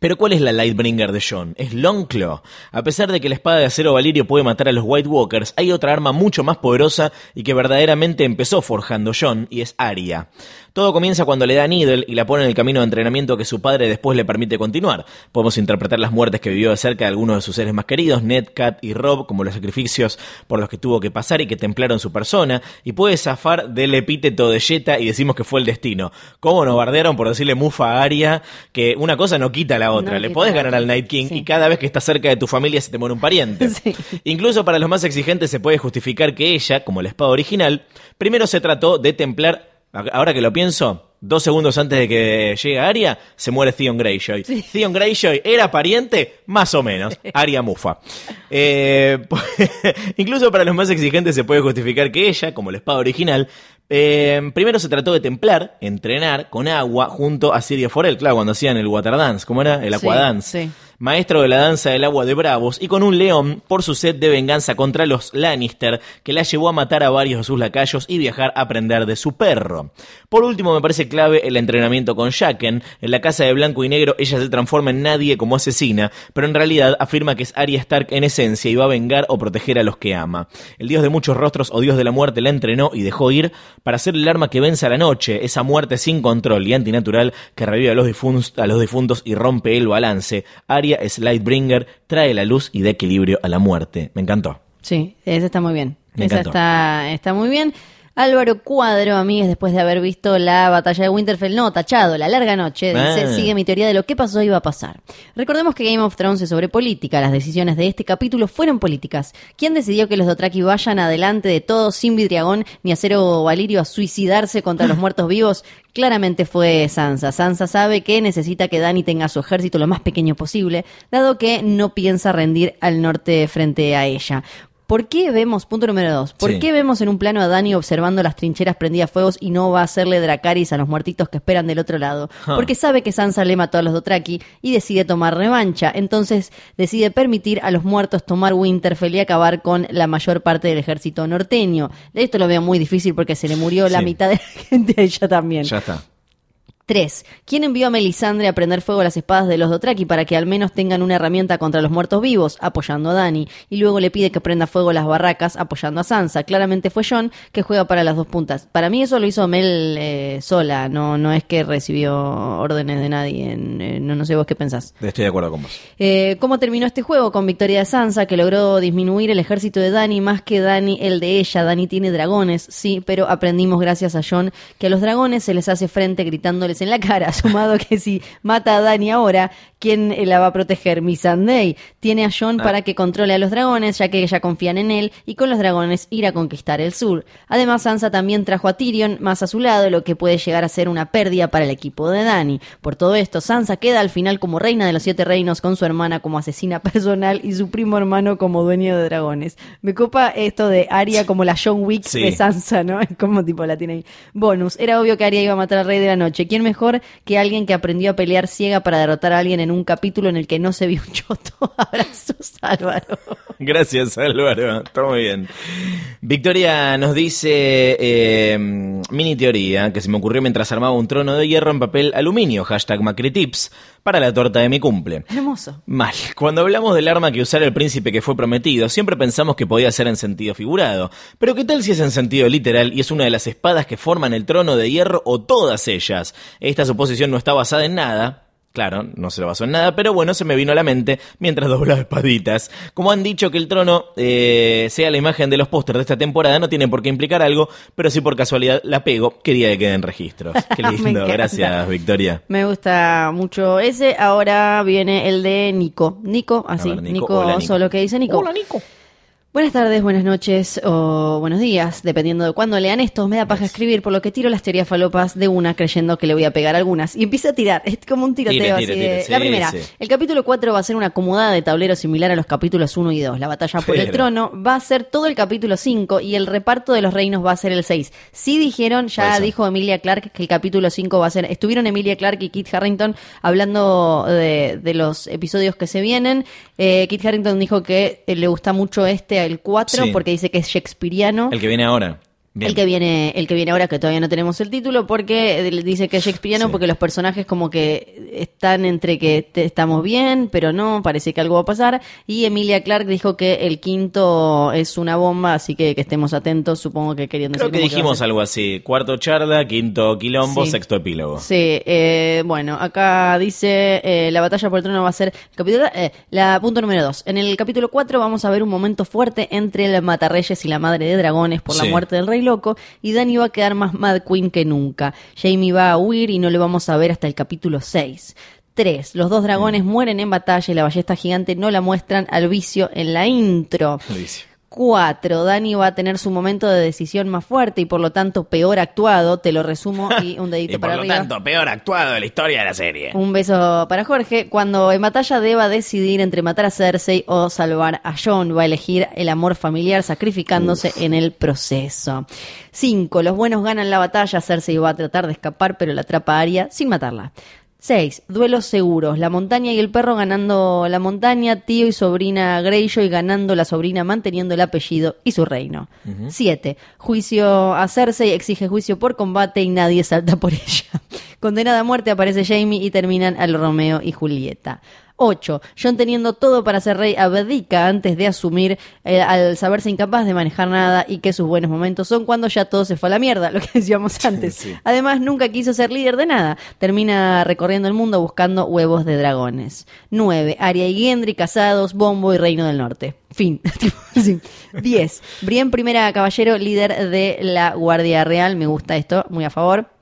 Pero ¿cuál es la Lightbringer de Jon? Es Longclaw. A pesar de que la espada de acero Valirio puede matar a los White Walkers, hay otra arma mucho más poderosa y que verdaderamente empezó forjando Jon, y es Arya. Todo comienza cuando le da Needle y la pone en el camino de entrenamiento que su padre después le permite continuar. Podemos interpretar las muertes que vivió de cerca de algunos de sus seres más queridos, Ned, Kat y Rob, como los sacrificios por los que tuvo que pasar y que templaron su persona, y puede zafar del epíteto de Jetta y decimos que fue el destino. ¿Cómo nos bardearon por decirle mufa a Arya? Que una cosa no quita la otra. No le podés ganar al Night King Sí. y cada vez que estás cerca de tu familia se te muere un pariente. Sí. Incluso para los más exigentes se puede justificar que ella, como la espada original, primero se trató de templar, ahora que lo pienso, dos segundos antes de que llegue Arya, se muere Theon Greyjoy. Theon Greyjoy era pariente, más o menos, Arya Mufa. Eh, incluso para los más exigentes se puede justificar que ella, como la espada original, eh, primero se trató de templar, entrenar con agua junto a Sirio Forel, claro, cuando hacían el water dance, ¿cómo era? El Sí, aquadance sí. Maestro de la danza del agua de Bravos, y con un león por su sed de venganza contra los Lannister, que la llevó a matar a varios de sus lacayos y viajar a aprender de su perro. Por último, me parece clave el entrenamiento con Jaqen. En la casa de blanco y negro, ella se transforma en nadie como asesina, pero en realidad afirma que es Arya Stark en esencia y va a vengar o proteger a los que ama. El dios de muchos rostros o dios de la muerte la entrenó y dejó ir para ser el arma que vence a la noche, esa muerte sin control y antinatural que revive a los, difuntos, y rompe el balance. Es Lightbringer, trae la luz y da equilibrio a la muerte. Me encantó. Sí, esa está muy bien. Me esa encantó. está, está muy bien. Álvaro Cuadro, amigues, después de haber visto la batalla de Winterfell, no, tachado, la larga noche, dice, Ah. sigue mi teoría de lo que pasó y va a pasar. Recordemos que Game of Thrones es sobre política, las decisiones de este capítulo fueron políticas. ¿Quién decidió que los Dothraki vayan adelante de todo sin vidriagón ni acero valirio a suicidarse contra los muertos vivos? Claramente fue Sansa. Sansa sabe que necesita que Dany tenga su ejército lo más pequeño posible, dado que no piensa rendir al norte frente a ella. ¿Por qué vemos, punto número dos, por Sí. qué vemos en un plano a Dani observando las trincheras prendidas fuegos y no va a hacerle Dracaris a los muertitos que esperan del otro lado? Huh. Porque sabe que Sansa le mató a los Dothraki y decide tomar revancha. Entonces decide permitir a los muertos tomar Winterfell y acabar con la mayor parte del ejército norteño. Esto lo veo muy difícil porque se le murió la mitad de la gente a ella también. Ya está. 3. ¿Quién envió a Melisandre a prender fuego a las espadas de los Dothraki para que al menos tengan una herramienta contra los muertos vivos, apoyando a Dani? Y luego le pide que prenda fuego las barracas, apoyando a Sansa. Claramente fue John que juega para las dos puntas. Para mí eso lo hizo Mel eh, sola, no, no es que recibió órdenes de nadie. eh, no, no sé vos qué pensás. Estoy de acuerdo con vos. Eh, ¿Cómo terminó este juego? Con victoria de Sansa, que logró disminuir el ejército de Dani más que Dani el de ella. Dani tiene dragones, sí, pero aprendimos gracias a John que a los dragones se les hace frente gritándoles en la cara, sumado que si mata a Dani ahora, ¿quién eh, la va a proteger? Missandei. Tiene a John Ah. para que controle a los dragones, ya que ella confían en él, y con los dragones ir a conquistar el sur. Además, Sansa también trajo a Tyrion más a su lado, lo que puede llegar a ser una pérdida para el equipo de Dani. Por todo esto, Sansa queda al final como reina de los siete reinos, con su hermana como asesina personal y su primo hermano como dueño de dragones. Me copa esto de Arya como la John Wick Sí. de Sansa, ¿no? Como tipo la tiene ahí. Bonus, era obvio que Arya iba a matar al rey de la noche. ¿Quién mejor que alguien que aprendió a pelear ciega para derrotar a alguien en un capítulo en el que no se vio un choto? Abrazos, Álvaro. Gracias, Álvaro. Está muy bien. Victoria nos dice eh, mini teoría que se me ocurrió mientras armaba un trono de hierro en papel aluminio. Hashtag Macritips para la torta de mi cumple. Hermoso. Mal. Cuando hablamos del arma que usara el príncipe que fue prometido, siempre pensamos que podía ser en sentido figurado. Pero ¿qué tal si es en sentido literal y es una de las espadas que forman el trono de hierro o todas ellas? Esta suposición no está basada en nada. Claro, no se lo basó en nada, pero bueno, se me vino a la mente mientras doblaba espaditas. Como han dicho que el trono eh, sea la imagen de los pósters de esta temporada, no tiene por qué implicar algo, pero si por casualidad la pego, quería que queden registros. Qué lindo, gracias Victoria. Me gusta mucho ese. Ahora viene el de Nico. Nico, así. ver, Nico. Nico, Hola, Nico. solo que dice Nico. Hola, Nico. Buenas tardes, buenas noches o buenos días, dependiendo de cuándo lean esto. Me da paja escribir, por lo que tiro las teorías falopas de una creyendo que le voy a pegar algunas. Y empieza a tirar, es como un tiroteo Tire, así tire, de- tire, sí, La primera, sí. el capítulo 4 va a ser una acomodada de tablero similar a los capítulos 1 y 2. La batalla por el trono va a ser todo el capítulo 5 y el reparto de los reinos va a ser el 6. Sí dijeron, ya dijo Emilia Clark que el capítulo 5 va a ser... Estuvieron Emilia Clark y Kit Harrington hablando de, de los episodios que se vienen. Eh, Kit Harrington dijo que le gusta mucho este, el 4, Sí. porque dice que es shakespeariano. El que viene ahora. Bien. El que viene, el que viene ahora que todavía no tenemos el título porque dice que es shakespeariano Sí. porque los personajes como que están entre que te- estamos bien, pero no, parece que algo va a pasar. Y Emilia Clark dijo que el quinto es una bomba, así que que estemos atentos, supongo que Creo decir que va a dijimos algo así. Cuarto charla, quinto quilombo, Sí. sexto epílogo. Sí, eh, bueno, acá dice eh, la batalla por el trono va a ser capítulo, eh, la punto número 2. En el capítulo 4 vamos a ver un momento fuerte entre el Matarreyes y la Madre de Dragones por Sí. la muerte del Rey Loco y Dani va a quedar más Mad Queen que nunca. Jamie va a huir y no le vamos a ver hasta el capítulo 6. 3. Los dos dragones mueren en batalla y la ballesta gigante no la muestran al vicio en la intro. 4. Dani va a tener su momento de decisión más fuerte y por lo tanto peor actuado. Te lo resumo y un dedito Y por para lo arriba. tanto, peor actuado de la historia de la serie. Un beso para Jorge. Cuando en batalla deba decidir entre matar a Cersei o salvar a Jon, va a elegir el amor familiar sacrificándose en el proceso. 5. Los buenos ganan la batalla. Cersei va a tratar de escapar, pero la atrapa a Arya sin matarla. 6. Duelos seguros. La montaña y el perro ganando la montaña, tío y sobrina Greyjoy ganando la sobrina manteniendo el apellido y su reino. 7. Juicio a Cersei exige juicio por combate y nadie salta por ella. Condenada a muerte aparece Jamie y terminan al Romeo y Julieta. 8. John teniendo todo para ser rey abdica antes de asumir eh, al saberse incapaz de manejar nada y que sus buenos momentos son cuando ya todo se fue a la mierda, lo que decíamos antes. Sí. Además, nunca quiso ser líder de nada. Termina recorriendo el mundo buscando huevos de dragones. 9. Arya y Gendry casados, Bombo y Reino del Norte. Fin. Sí. 10. Brienne primera caballero, líder de la Guardia Real. Me gusta esto, muy a favor.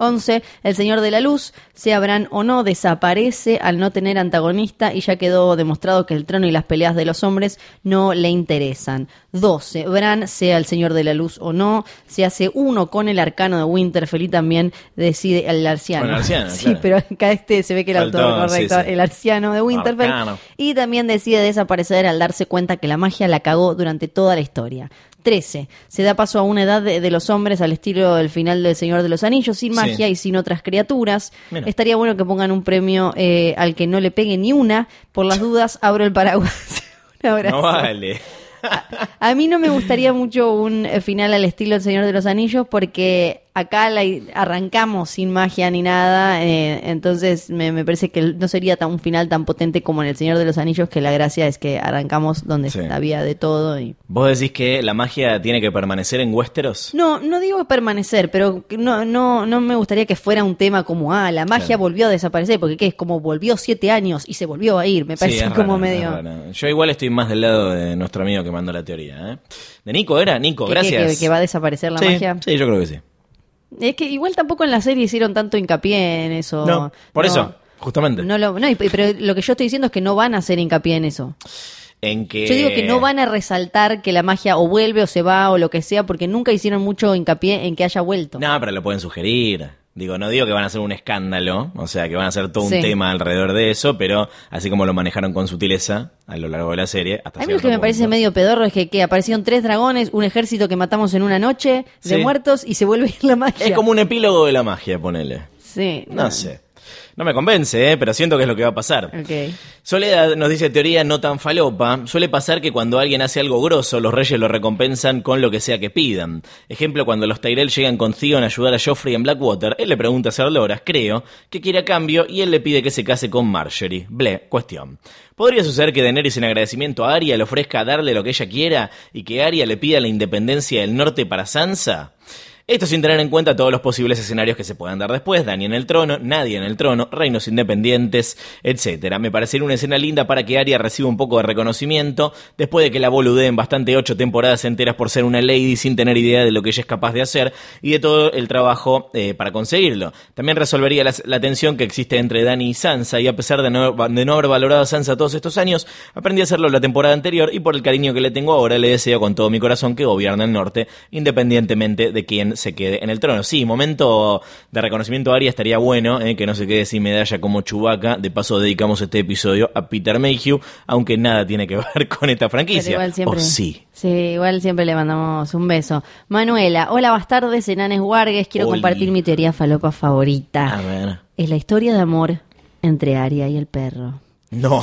11. El Señor de la Luz, sea Bran o no, desaparece al no tener antagonista y ya quedó demostrado que el trono y las peleas de los hombres no le interesan. 12. Bran, sea el Señor de la Luz o no, se hace uno con el arcano de Winterfell y también decide el arciano. Sí, claro. pero acá este se ve que el Faltó, autor correcto, sí, sí. el arciano de Winterfell. Arcano. Y también decide desaparecer al darse cuenta que la magia la cagó durante toda la historia. 13. Se da paso a una edad de, de los hombres al estilo del final del Señor de los Anillos, sin Sí. magia y sin otras criaturas. Mira. Estaría bueno que pongan un premio eh, al que no le pegue ni una. Por las dudas, abro el paraguas. un abrazo. No vale. A mí no me gustaría mucho un eh, final al estilo del Señor de los Anillos porque acá la, arrancamos sin magia ni nada, eh, entonces me, me parece que no sería tan, un final tan potente como en el Señor de los Anillos, que la gracia es que arrancamos donde Sí. había de todo. Y... ¿Vos decís que la magia tiene que permanecer en Westeros? No, no digo permanecer, pero no, no, no me gustaría que fuera un tema como, ah, la magia Claro. volvió a desaparecer, porque ¿qué? es como volvió siete años y se volvió a ir, me parece como raro, medio... Yo igual estoy más del lado de nuestro amigo que mandó la teoría. ¿eh? ¿De Nico era? Nico, gracias. que- que va a desaparecer la sí, magia. Sí, yo creo que sí. Es que igual tampoco en la serie hicieron tanto hincapié en eso. No, por eso, justamente. No lo, no, y- pero lo que yo estoy diciendo es que no van a hacer hincapié en eso. En que... Yo digo que no van a resaltar que la magia o vuelve o se va o lo que sea, porque nunca hicieron mucho hincapié en que haya vuelto. No, pero lo pueden sugerir. Digo, no digo que van a hacer un escándalo, o sea, que van a hacer todo un tema alrededor de eso, pero así como lo manejaron con sutileza a lo largo de la serie, hasta A mí lo que me parece medio pedorro es que, que aparecieron tres dragones, un ejército que matamos en una noche de Sí. muertos y se vuelve la magia. Es como un epílogo de la magia, ponele. Sí. No sé. No me convence, ¿eh? pero siento que es lo que va a pasar. Soledad nos dice teoría no tan falopa. Suele pasar que cuando alguien hace algo grosso, los reyes lo recompensan con lo que sea que pidan. Ejemplo, cuando los Tyrell llegan con Theon a ayudar a Joffrey en Blackwater, él le pregunta a Sir Loras, creo, que quiere a cambio y él le pide que se case con Marjorie. Ble, cuestión. ¿Podría suceder que Daenerys en agradecimiento a Arya le ofrezca darle lo que ella quiera y que Arya le pida la independencia del norte para Sansa? Esto sin tener en cuenta todos los posibles escenarios que se puedan dar después, Dani en el trono, nadie en el trono, reinos independientes, etcétera. Me parecería una escena linda para que Arya reciba un poco de reconocimiento, después de que la boludeen bastante ocho temporadas enteras por ser una lady sin tener idea de lo que ella es capaz de hacer y de todo el trabajo eh, para conseguirlo. También resolvería la, la tensión que existe entre Dani y Sansa, y a pesar de no, de no haber valorado a Sansa todos estos años, aprendí a hacerlo la temporada anterior y por el cariño que le tengo ahora le deseo con todo mi corazón que gobierne el norte, independientemente de quién se quede en el trono. Sí, momento de reconocimiento a Arya estaría bueno, eh, que no se quede sin medalla como Chewbacca. De paso dedicamos este episodio a Peter Mayhew, aunque nada tiene que ver con esta franquicia. igual siempre, O sí. Sí, igual siempre le mandamos un beso. Manuela, hola bastardes, enanes guargues, quiero Oli. compartir mi teoría falopa favorita. A ver. Es la historia de amor entre Aria y el perro. No.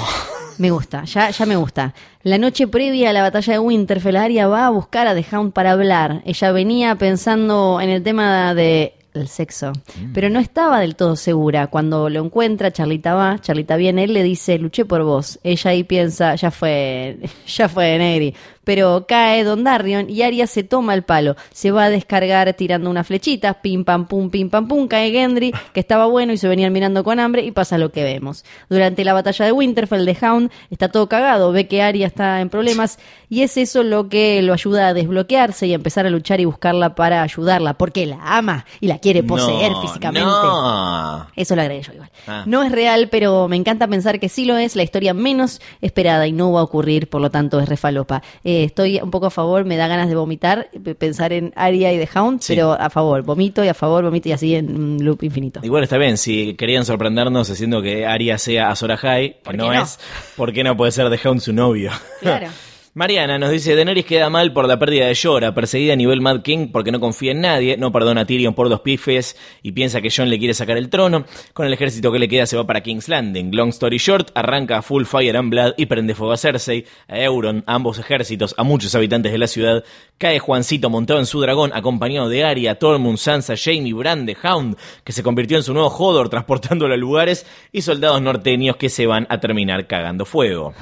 Me gusta, ya, ya me gusta. La noche previa a la batalla de Winterfell, Arya va a buscar a The Hound para hablar. Ella venía pensando en el tema de el sexo, pero no estaba del todo segura. Cuando lo encuentra, Charlita va, Charlita viene, él le dice, luché por vos. Ella ahí piensa, ya fue, ya fue Negri. Pero cae Don Darion y Arya se toma el palo. Se va a descargar tirando unas flechitas, pim pam pum, pim pam pum, cae Gendry, que estaba bueno y se venían mirando con hambre y pasa lo que vemos. Durante la batalla de Winterfell, The Hound está todo cagado, ve que Arya está en problemas y es eso lo que lo ayuda a desbloquearse y a empezar a luchar y buscarla para ayudarla, porque la ama y la quiere poseer No, físicamente. No. Eso lo agregué yo igual. Ah. No es real, pero me encanta pensar que sí lo es, la historia menos esperada y no va a ocurrir, por lo tanto es refalopa. Eh, estoy un poco a favor, me da ganas de vomitar, pensar en Arya y The Hound, Sí. pero a favor, vomito y a favor, vomito y así en un loop infinito. Igual está bien, si querían sorprendernos haciendo que Arya sea Azor Ahai, que ¿Por qué no, no? es, ¿por qué no puede ser The Hound su novio? Claro. Mariana nos dice, Daenerys queda mal por la pérdida de Jorah, perseguida a nivel Mad King porque no confía en nadie, no perdona a Tyrion por dos pifes y piensa que Jon le quiere sacar el trono. Con el ejército que le queda se va para King's Landing. Long story short, arranca a Full Fire and Blood y prende fuego a Cersei, a Euron, a ambos ejércitos, a muchos habitantes de la ciudad. Cae Juancito montado en su dragón, acompañado de Arya, Tormund, Sansa, Jaime, Bran, The Hound, que se convirtió en su nuevo Hodor transportándolo a lugares, y soldados norteños que se van a terminar cagando fuego.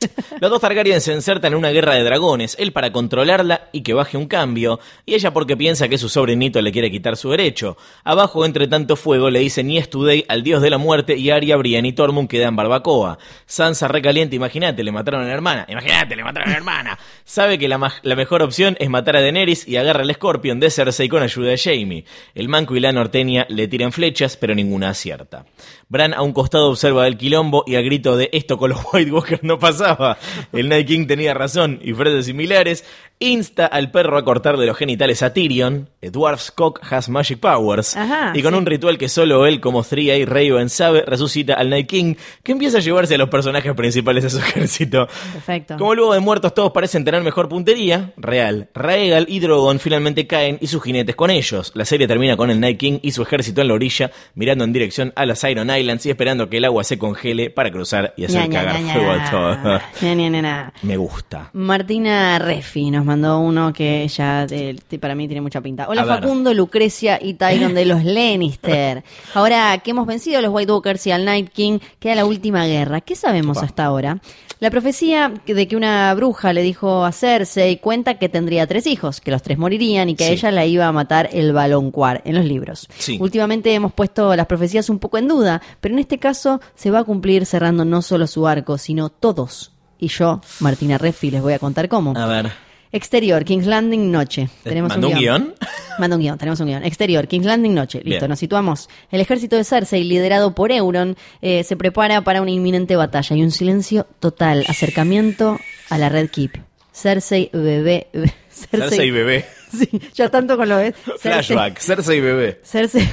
Los dos Targaryen se insertan en una guerra de dragones, él para controlarla y que baje un cambio, y ella porque piensa que su sobrinito le quiere quitar su derecho. Abajo, entre tanto fuego, le dicen Yes Today al dios de la muerte y Arya, Brienne y Tormund quedan barbacoa. Sansa recaliente, imagínate, le mataron a la hermana. Imagínate, le mataron a la hermana. Sabe que la, mejor opción es matar a Daenerys y agarra el Scorpion de Cersei con ayuda de Jaime. El manco y la norteña le tiran flechas, pero ninguna acierta. Bran a un costado observa el quilombo y al grito de esto con los White Walkers no pasaba. El Night King tenía razón y frases similares. Insta al perro a cortarle los genitales a Tyrion. Dwarf's cock has magic powers. Ajá, y con sí. un ritual que solo él, como Three Raven sabe, resucita al Night King, que empieza a llevarse a los personajes principales de su ejército. Perfecto. Como luego de muertos todos parecen tener mejor puntería, real, Raegal y Drogon finalmente caen y sus jinetes con ellos. La serie termina con el Night King y su ejército en la orilla, mirando en dirección a las Iron Islands y esperando que el agua se congele para cruzar y hacer Ña, cagar ña, fuego ña. a todo. Me gusta. Martina Reffi nos mandó uno que ya eh, para mí tiene mucha pinta. Hola A ver. Facundo, Lucrecia y Tyron de los Lannister. Ahora que hemos vencido a los White Walkers y al Night King, queda la última guerra. ¿Qué sabemos Opa. hasta ahora? La profecía de que una bruja le dijo a Cersei cuenta que tendría tres hijos, que los tres morirían y que a ella la iba a matar el Baloncuar en los libros. Sí. Últimamente hemos puesto las profecías un poco en duda, pero en este caso se va a cumplir cerrando no solo su arco, sino todos. Y yo, Martina Reffi, les voy a contar cómo. A ver. Exterior, King's Landing, noche. Tenemos ¿Mandó un guion? Manda un guion, tenemos un guion. Exterior, King's Landing, noche. Listo, Bien. nos situamos. El ejército de Cersei, liderado por Euron, eh, se prepara para una inminente batalla y un silencio total. Acercamiento a la Red Keep. Cersei, bebé. Cersei bebé. Sí, ya tanto con lo ves. Cersei- Flashback. Cersei bebé. Cersei.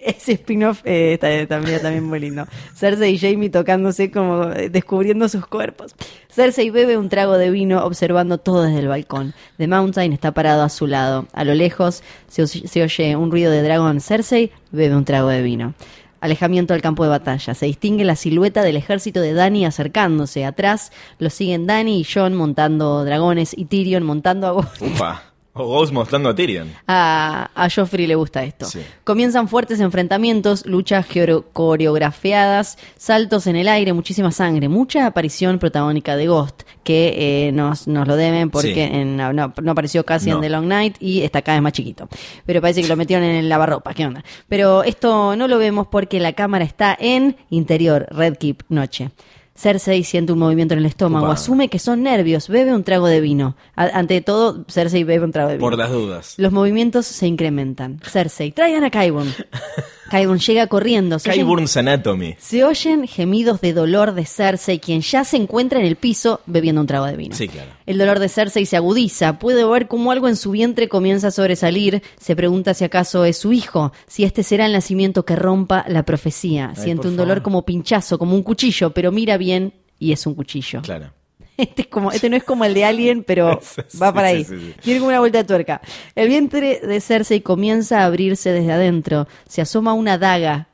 Ese spin-off eh, está también, también muy lindo. Cersei y Jamie tocándose como eh, descubriendo sus cuerpos. Cersei bebe un trago de vino observando todo desde el balcón. The Mountain está parado a su lado. A lo lejos se, oye- un ruido de dragón. Cersei bebe un trago de vino. Alejamiento al campo de batalla. Se distingue la silueta del ejército de Dany acercándose. Atrás lo siguen Dany y Jon montando dragones y Tyrion montando a. Upa. O Ghost mostrando a Tyrion. A, a Joffrey le gusta esto. Sí. Comienzan fuertes enfrentamientos, luchas coreografiadas, saltos en el aire, muchísima sangre, mucha aparición protagónica de Ghost, que eh, nos, nos lo deben porque Sí. en- no, no- no apareció casi No. en The Long Night y está cada vez más chiquito. Pero parece que lo metieron en el lavarropa, ¿qué onda? Pero esto no lo vemos porque la cámara está en interior, Red Keep, noche. Cersei siente un movimiento en el estómago, asume que son nervios, bebe un trago de vino. A- ante todo, Cersei bebe un trago de vino. Por las dudas. Los movimientos se incrementan. Cersei, traigan a Kaibon. Kaibon llega corriendo. Se oyen, Anatomy. se oyen gemidos de dolor de Cersei, quien ya se encuentra en el piso bebiendo un trago de vino. Sí, claro. El dolor de Cersei se agudiza. Puede ver cómo algo en su vientre comienza a sobresalir. Se pregunta si acaso es su hijo, si este será el nacimiento que rompa la profecía. Ay, Siente un dolor favor. como pinchazo, como un cuchillo, pero mira bien y es un cuchillo. Claro. Este, es como, este no es como el de Alien, pero va para ahí. Tiene como una vuelta de tuerca. El vientre de Cersei comienza a abrirse desde adentro. Se asoma una daga.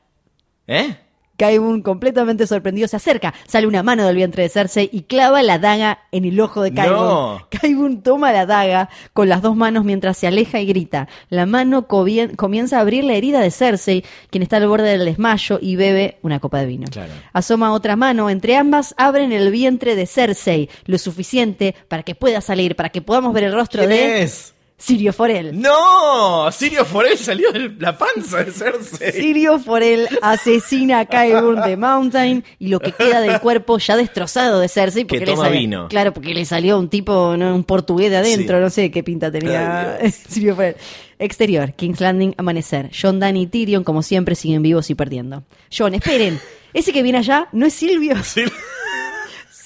¿Eh? Kaibun, completamente sorprendido, se acerca, sale una mano del vientre de Cersei y clava la daga en el ojo de Kaibun. No. Kaibun toma la daga con las dos manos mientras se aleja y grita. La mano comienza a abrir la herida de Cersei, quien está al borde del desmayo y bebe una copa de vino. Claro. Asoma otra mano, entre ambas abren el vientre de Cersei, lo suficiente para que pueda salir, para que podamos ver el rostro ¿Quién de es? Sirio Forel. ¡No! Sirio Forel salió de la panza de Cersei. Sirio Forel asesina a Qyburn de Mountain y lo que queda del cuerpo ya destrozado de Cersei Que porque toma le salió, vino. claro porque le salió un tipo ¿no? un portugués de adentro Sí. no sé qué pinta tenía Ay. Sirio Forel exterior King's Landing amanecer John Danny y Tyrion como siempre siguen vivos y perdiendo John esperen ese que viene allá no es Silvio.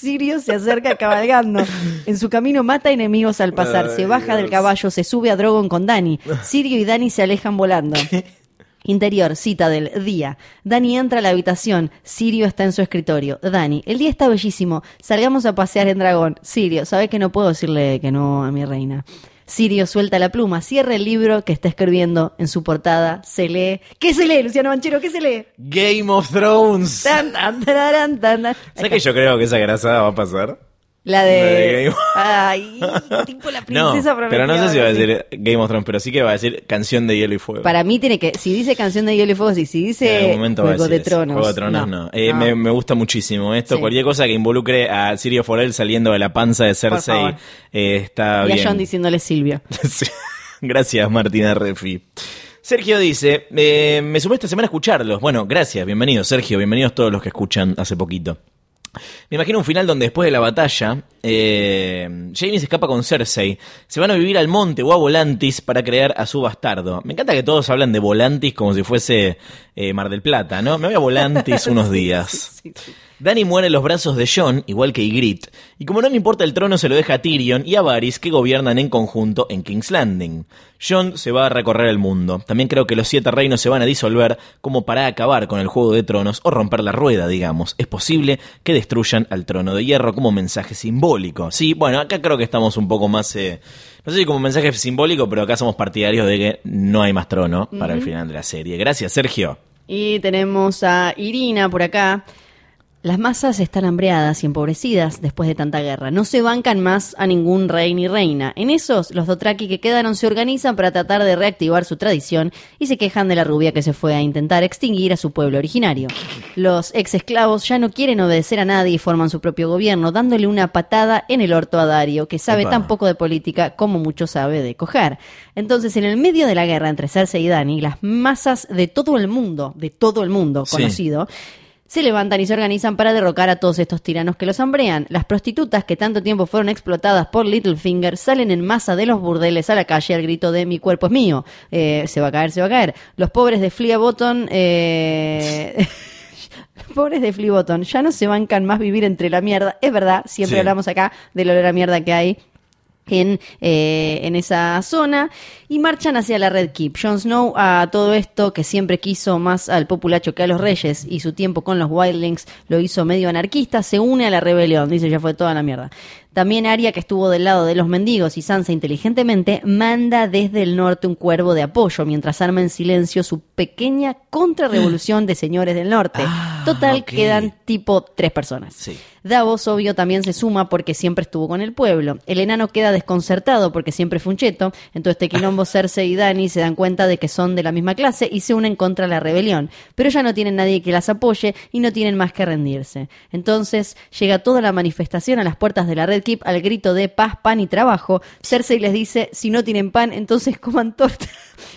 Sirio se acerca cabalgando. En su camino mata enemigos al pasar. se baja del caballo, se sube a Drogon con Dani. Sirio y Dani se alejan volando. Interior, cita del día. Dani entra a la habitación. Sirio está en su escritorio. Dani, el día está bellísimo. Salgamos a pasear en dragón. Sirio, sabes que no puedo decirle que no a mi reina. Sirio suelta la pluma, cierra el libro que está escribiendo en su portada, se lee. ¿Qué se lee, Luciano Manchero? ¿Qué se lee? Game of Thrones. Tan, tan, tararán, tan, tan. ¿Sabes que yo creo que esa grasada va a pasar? La La de Ay, tipo la No, princesa pero no sé si va a decir Game of Thrones, pero sí que va a decir Canción de Hielo y Fuego. Para mí tiene que. Si dice canción de Hielo y Fuego, sí. Si dice momento a Juego de. Tronos. Juego de Tronos no. Eh, No. Me, me gusta muchísimo esto. Sí. Cualquier cosa que involucre a Sirio Forel saliendo de la panza de Cersei eh, está Y a bien. John diciéndole Silvio. Gracias, Martina Refi. Sergio dice, eh, me sumé esta semana a escucharlos. Bueno, gracias, bienvenidos, Sergio, bienvenidos todos los que escuchan hace poquito. Me imagino un final donde después de la batalla, eh, Jamie se escapa con Cersei, se van a vivir al monte o a Volantis para crear a su bastardo. Me encanta que todos hablan de Volantis como si fuese eh, Mar del Plata, ¿no? Me voy a Volantis unos días. Sí, sí. Dany muere en los brazos de Jon, igual que Ygritte, y como no le importa el trono se lo deja a Tyrion y a Varys que gobiernan en conjunto en King's Landing. Jon se va a recorrer el mundo. También creo que los siete reinos se van a disolver como para acabar con el juego de tronos o romper la rueda, digamos. Es posible que destruyan al trono de hierro como mensaje simbólico. Sí, bueno, acá creo que estamos un poco más... eh, no sé si como mensaje simbólico, pero acá somos partidarios de que no hay más trono para el final de la serie. Gracias, Sergio. Y tenemos a Irina por acá. Las masas están hambreadas y empobrecidas después de tanta guerra. No se bancan más a ningún rey ni reina. En esos, los Dothraki que quedaron se organizan para tratar de reactivar su tradición y se quejan de la rubia que se fue a intentar extinguir a su pueblo originario. Los ex esclavos ya no quieren obedecer a nadie y forman su propio gobierno, dándole una patada en el orto a Dario, que sabe tan poco de política como mucho sabe de coger. Entonces, en el medio de la guerra entre Cersei y Dany, las masas de todo el mundo, de todo el mundo Sí. conocido, se levantan y se organizan para derrocar a todos estos tiranos que los hambrean. Las prostitutas que tanto tiempo fueron explotadas por Littlefinger salen en masa de los burdeles a la calle al grito de mi cuerpo es mío. Eh, se va a caer, se va a caer. Los pobres de Flea Bottom, eh... Los pobres de Flea Bottom ya no se bancan más vivir entre la mierda. Es verdad, siempre Sí. hablamos acá del olor a mierda que hay en, eh, en esa zona y marchan hacia la Red Keep. Jon Snow a todo esto que siempre quiso más al populacho que a los reyes y su tiempo con los Wildlings lo hizo medio anarquista, se une a la rebelión, dice ya fue toda la mierda. También Arya, que estuvo del lado de los mendigos y Sansa inteligentemente, manda desde el norte un cuervo de apoyo mientras arma en silencio su pequeña contrarrevolución de señores del norte. Ah, Total, quedan tipo tres personas. Sí. Davos, obvio, también se suma porque siempre estuvo con el pueblo. El enano queda desconcertado porque siempre fue un cheto. Entonces, quilombo Cersei y Dany se dan cuenta de que son de la misma clase y se unen contra la rebelión. Pero ya no tienen nadie que las apoye y no tienen más que rendirse. Entonces, llega toda la manifestación a las puertas de la Red Keep al grito de paz, pan y trabajo. Cersei les dice, si no tienen pan, entonces coman torta.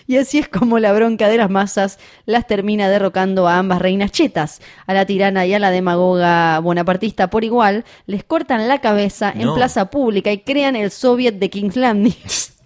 Y así es como la bronca de las masas las termina derrocando a ambas reinas chetas. A la tirana y a la demagoga bonapartista por igual, les cortan la cabeza en plaza pública y crean el Soviet de King's Landing.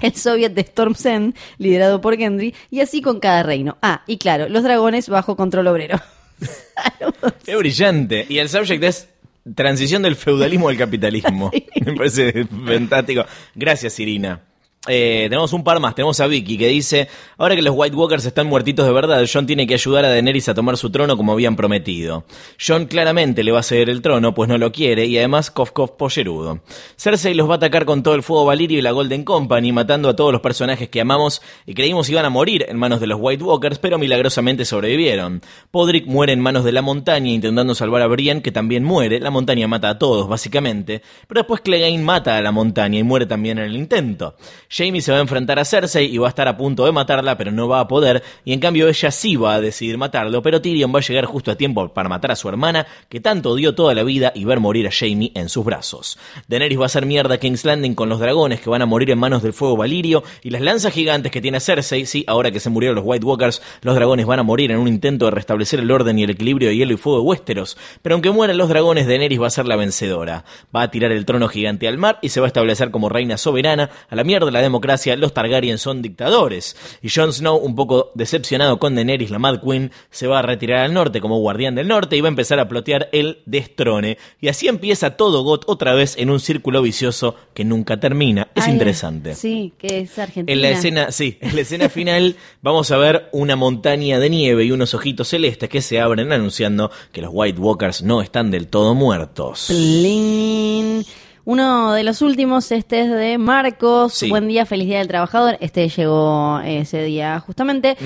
El Soviet de Storm's End, liderado por Gendry, y así con cada reino. Ah, y claro, los dragones bajo control obrero. Es brillante. Y el subject es transición del feudalismo al capitalismo. Me parece fantástico. Gracias, Irina. Eh, tenemos un par más. Tenemos a Vicky que dice: Ahora que los White Walkers están muertitos de verdad, John tiene que ayudar a Daenerys a tomar su trono como habían prometido. John claramente le va a ceder el trono, pues no lo quiere, y además Kof Kof pollerudo. Cersei los va a atacar con todo el fuego Valirio y la Golden Company, matando a todos los personajes que amamos y creímos iban a morir en manos de los White Walkers, pero milagrosamente sobrevivieron. Podrick muere en manos de la montaña intentando salvar a Brienne, que también muere. La montaña mata a todos, básicamente. Pero después Clegane mata a la montaña y muere también en el intento. Jamie se va a enfrentar a Cersei y va a estar a punto de matarla, pero no va a poder. Y en cambio ella sí va a decidir matarlo, pero Tyrion va a llegar justo a tiempo para matar a su hermana, que tanto odió toda la vida, y ver morir a Jamie en sus brazos. Daenerys va a hacer mierda a King's Landing con los dragones que van a morir en manos del fuego Valirio y las lanzas gigantes que tiene Cersei. Sí, ahora que se murieron los White Walkers, los dragones van a morir en un intento de restablecer el orden y el equilibrio de hielo y fuego de Westeros. Pero aunque mueran los dragones, Daenerys va a ser la vencedora. Va a tirar el trono gigante al mar y se va a establecer como reina soberana. A la mierda de la democracia, los Targaryen son dictadores. Y Jon Snow, un poco decepcionado con Daenerys, la Mad Queen, se va a retirar al norte como guardián del norte y va a empezar a plotear el destrone. Y así empieza todo GOT otra vez en un círculo vicioso que nunca termina. Es Ay, interesante. Sí, que es Argentina. En la escena, sí, en la escena final vamos a ver una montaña de nieve y unos ojitos celestes que se abren anunciando que los White Walkers no están del todo muertos. Plin. Uno de los últimos, este es de Marcos. Sí. Buen día, feliz día del trabajador. Este llegó ese día justamente.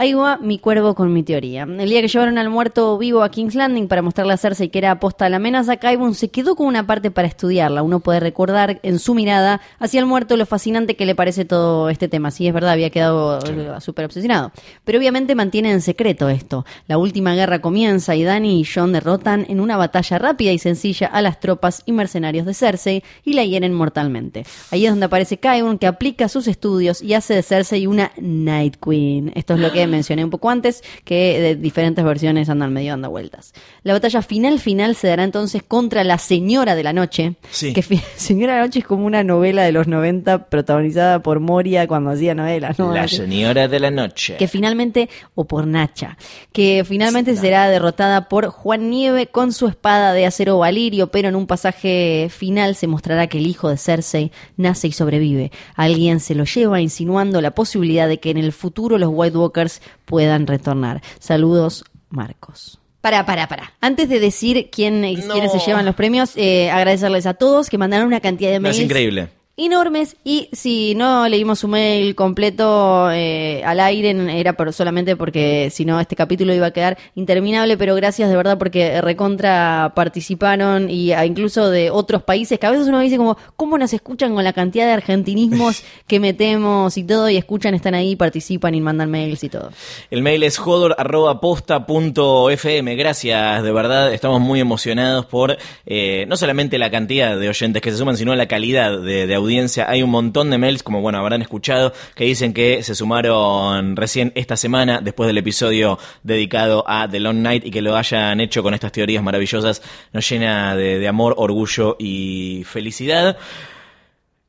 Ahí va mi cuervo con mi teoría. El día que llevaron al muerto vivo a King's Landing para mostrarle a Cersei que era aposta a la amenaza, Kaibun se quedó con una parte para estudiarla. Uno puede recordar en su mirada hacia el muerto lo fascinante que le parece todo este tema. Sí, es verdad, había quedado súper obsesionado. Pero obviamente mantiene en secreto esto. La última guerra comienza y Dany y Jon derrotan en una batalla rápida y sencilla a las tropas y mercenarios de Cersei y la hieren mortalmente. Ahí es donde aparece Qyburn que aplica sus estudios y hace de Cersei una Night Queen. Esto es lo que mencioné un poco antes, que de diferentes versiones andan medio dando vueltas. La batalla final final se dará entonces contra la Señora de la Noche. Sí. Que Señora de la Noche es como una novela de los 90 protagonizada por Moria cuando hacía novelas. ¿no? La señora de la noche. que finalmente, o por Nacha, que finalmente será derrotada por Juan Nieve con su espada de acero valirio, pero en un pasaje final se mostrará que el hijo de Cersei nace y sobrevive. Alguien se lo lleva insinuando la posibilidad de que en el futuro los White Walkers puedan retornar. Saludos, Marcos. Para, para, para. Antes de decir quién, No. quiénes se llevan los premios, eh, agradecerles a todos que mandaron una cantidad de No, mails es increíble. Enormes y si no leímos su mail completo eh, al aire era por, solamente porque si no este capítulo iba a quedar interminable pero gracias de verdad porque recontra participaron y a- incluso de otros países que a veces uno dice como cómo nos escuchan con la cantidad de argentinismos que metemos y todo y escuchan están ahí participan y mandan mails y todo El mail es jodor.posta.fm. Gracias, de verdad. Estamos muy emocionados por eh, no solamente la cantidad de oyentes que se suman, sino la calidad de, de audiencia. Hay un montón de mails, como bueno, habrán escuchado, que dicen que se sumaron recién esta semana, después del episodio dedicado a The Long Night, y que lo hayan hecho con estas teorías maravillosas. Nos llena de amor, orgullo y felicidad.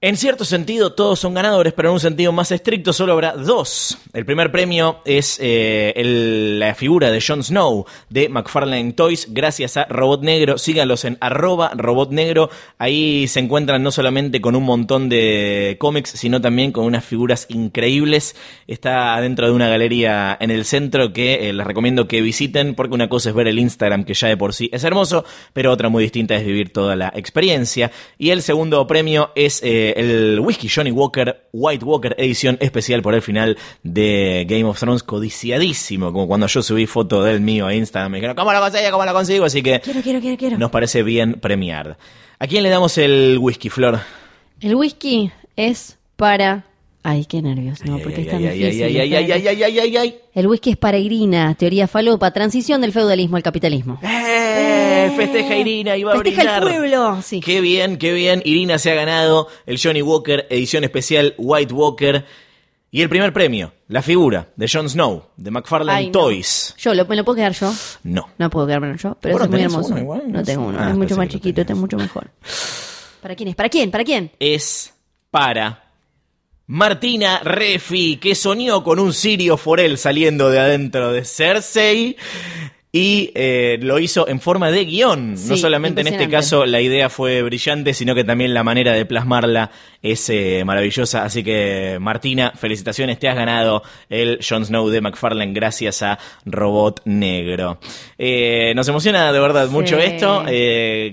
En cierto sentido, todos son ganadores, pero en un sentido más estricto solo habrá dos. El primer premio es eh, la figura de Jon Snow de McFarlane Toys, gracias a Robot Negro. Síganlos en arroba Robot. Ahí se encuentran no solamente con un montón de cómics, sino también con unas figuras increíbles. Está dentro de una galería en el centro que eh, les recomiendo que visiten, porque una cosa es ver el Instagram, que ya de por sí es hermoso, pero otra muy distinta es vivir toda la experiencia. Y el segundo premio es eh, el Whisky Johnny Walker White Walker edición especial por el final de Game of Thrones, codiciadísimo, como cuando yo subí foto del mío a Instagram, me dijeron, ¿cómo lo consigo? ¿Cómo lo consigo? Así que quiero quiero quiero quiero nos parece bien premiar. ¿A quién le damos el whisky, Flor? el whisky es para ay qué nervios no porque es tan Ay, ay, difícil ay, ay, está ay, bien. ay, ay, ay, ay, ay. El whisky es para Irina, teoría falopa, transición del feudalismo al capitalismo. ¡Eh! Festeja Irina y va a Festeja el brindar. pueblo, sí. Qué bien, qué bien. Irina se ha ganado el Johnny Walker edición especial White Walker. Y el primer premio, la figura de Jon Snow, de McFarlane Ay, no. Toys. Yo, ¿lo, ¿me lo puedo quedar yo? No. No puedo quedármelo yo, pero Vos eso es muy tenés hermoso. uno igual, no no tengo uno, Ah, es mucho pensé más que lo chiquito, este es tenías. mucho mejor. ¿Para quién es? ¿Para quién? ¿Para quién? Es para Martina Refi, que soñó con un Sirio Forel saliendo de adentro de Cersei. Y eh, lo hizo en forma de guion. no solamente en este caso la idea fue brillante, sino que también la manera de plasmarla es eh, maravillosa. Así que Martina, felicitaciones, te has ganado el Jon Snow de McFarlane gracias a Robot Negro. Eh, nos emociona de verdad Sí. mucho esto.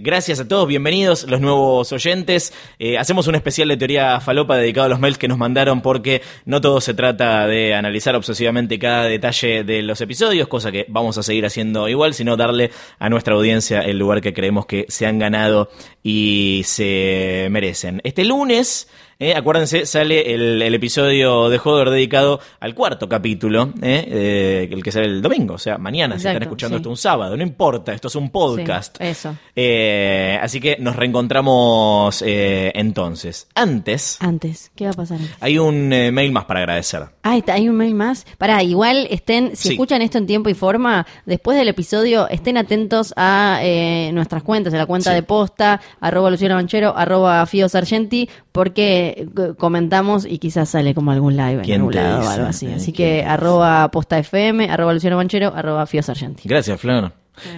Gracias a todos, bienvenidos los nuevos oyentes. Hacemos un especial de teoría falopa dedicado a los mails que nos mandaron porque no todo se trata de analizar obsesivamente cada detalle de los episodios, cosa que vamos a seguir haciendo igual, sino darle a nuestra audiencia el lugar que creemos que se han ganado y se merecen. Este lunes... eh, acuérdense, sale el, el episodio de Hodor dedicado al cuarto capítulo, eh, eh, el que sale el domingo, o sea, mañana, si están Exacto, escuchando sí. esto un sábado, no importa, esto es un podcast. Sí, eso. Eh, así que nos reencontramos eh, entonces. Antes, Antes, ¿qué va a pasar? antes? hay un eh, mail más para agradecer. Ah, está, hay un mail más. Pará, igual estén, si Sí. escuchan esto en tiempo y forma, después del episodio, estén atentos a eh, nuestras cuentas, a la cuenta de posta, arroba Luciano Banchero, arroba Fio Sargenti, porque eh, comentamos y quizás sale como algún live en ¿Quién algún lado o dice? algo así. Eh, Así ¿quién que arroba posta FM, arroba Luciano Banchero, arroba Fio Sargenti. Gracias, Flor.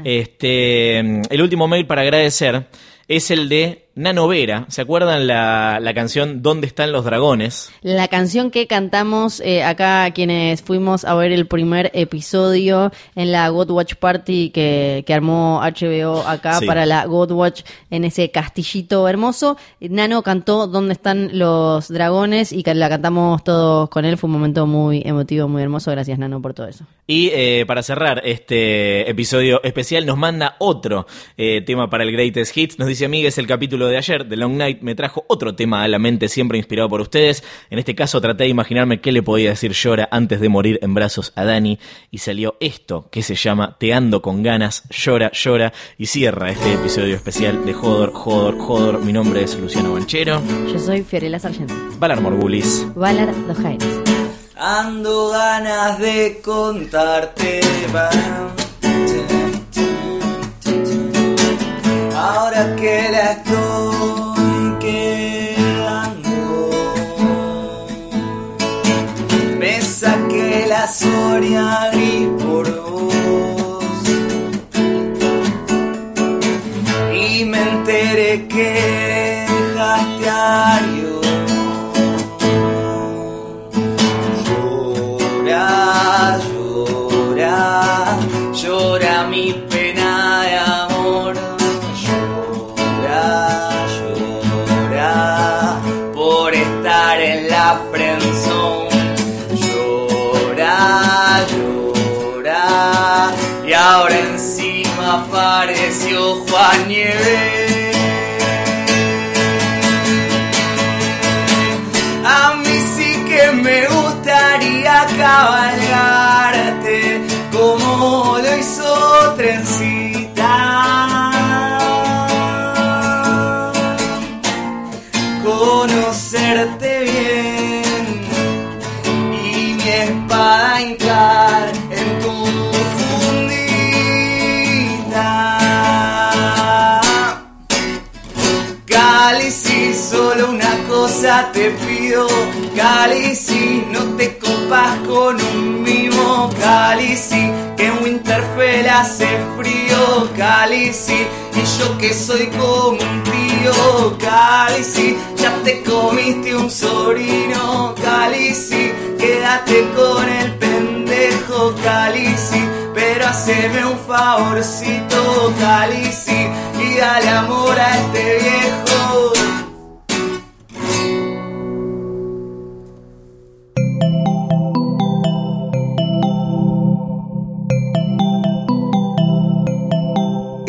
Este, el último mail para agradecer es el de Nano Vera. ¿Se acuerdan la, la canción ¿Dónde están los dragones? La canción que cantamos eh, acá quienes fuimos a ver el primer episodio en la God Watch Party que, que armó HBO acá Sí. para la God Watch en ese castillito hermoso. Nano cantó ¿Dónde están los dragones? y la cantamos todos con él. Fue un momento muy emotivo, muy hermoso. Gracias Nano por todo eso. Y eh, para cerrar este episodio especial nos manda otro eh, tema para el Greatest Hits. Nos dice Amigues, el capítulo de ayer, The Long Night, me trajo otro tema a la mente, siempre inspirado por ustedes. En este caso traté de imaginarme qué le podía decir Llora antes de morir en brazos a Dani. Y salió esto, que se llama Te ando con ganas, llora, llora. Y cierra este episodio especial de Jodor, Jodor, Jodor. Mi nombre es Luciano Banchero. Yo soy Fiorella Sargenti. Valar Morgulis. Valar Dos Jaires. Ando ganas de contarte. bam. Ahora que la estoy quedando, me saqué la Soria apareció Juan Nieves. A mí sí que me gustaría cabalgarte como lo hizo Trencita. Te pido. Cali, si no te copas con un mimo. Cali, si que en Winterfell hace frío. Cali, si y yo que soy como un tío. Cali, si ya te comiste un sobrino. Cali, si quédate con el pendejo. Cali, si pero haceme un favorcito, Calici, y dale amor a este viejo.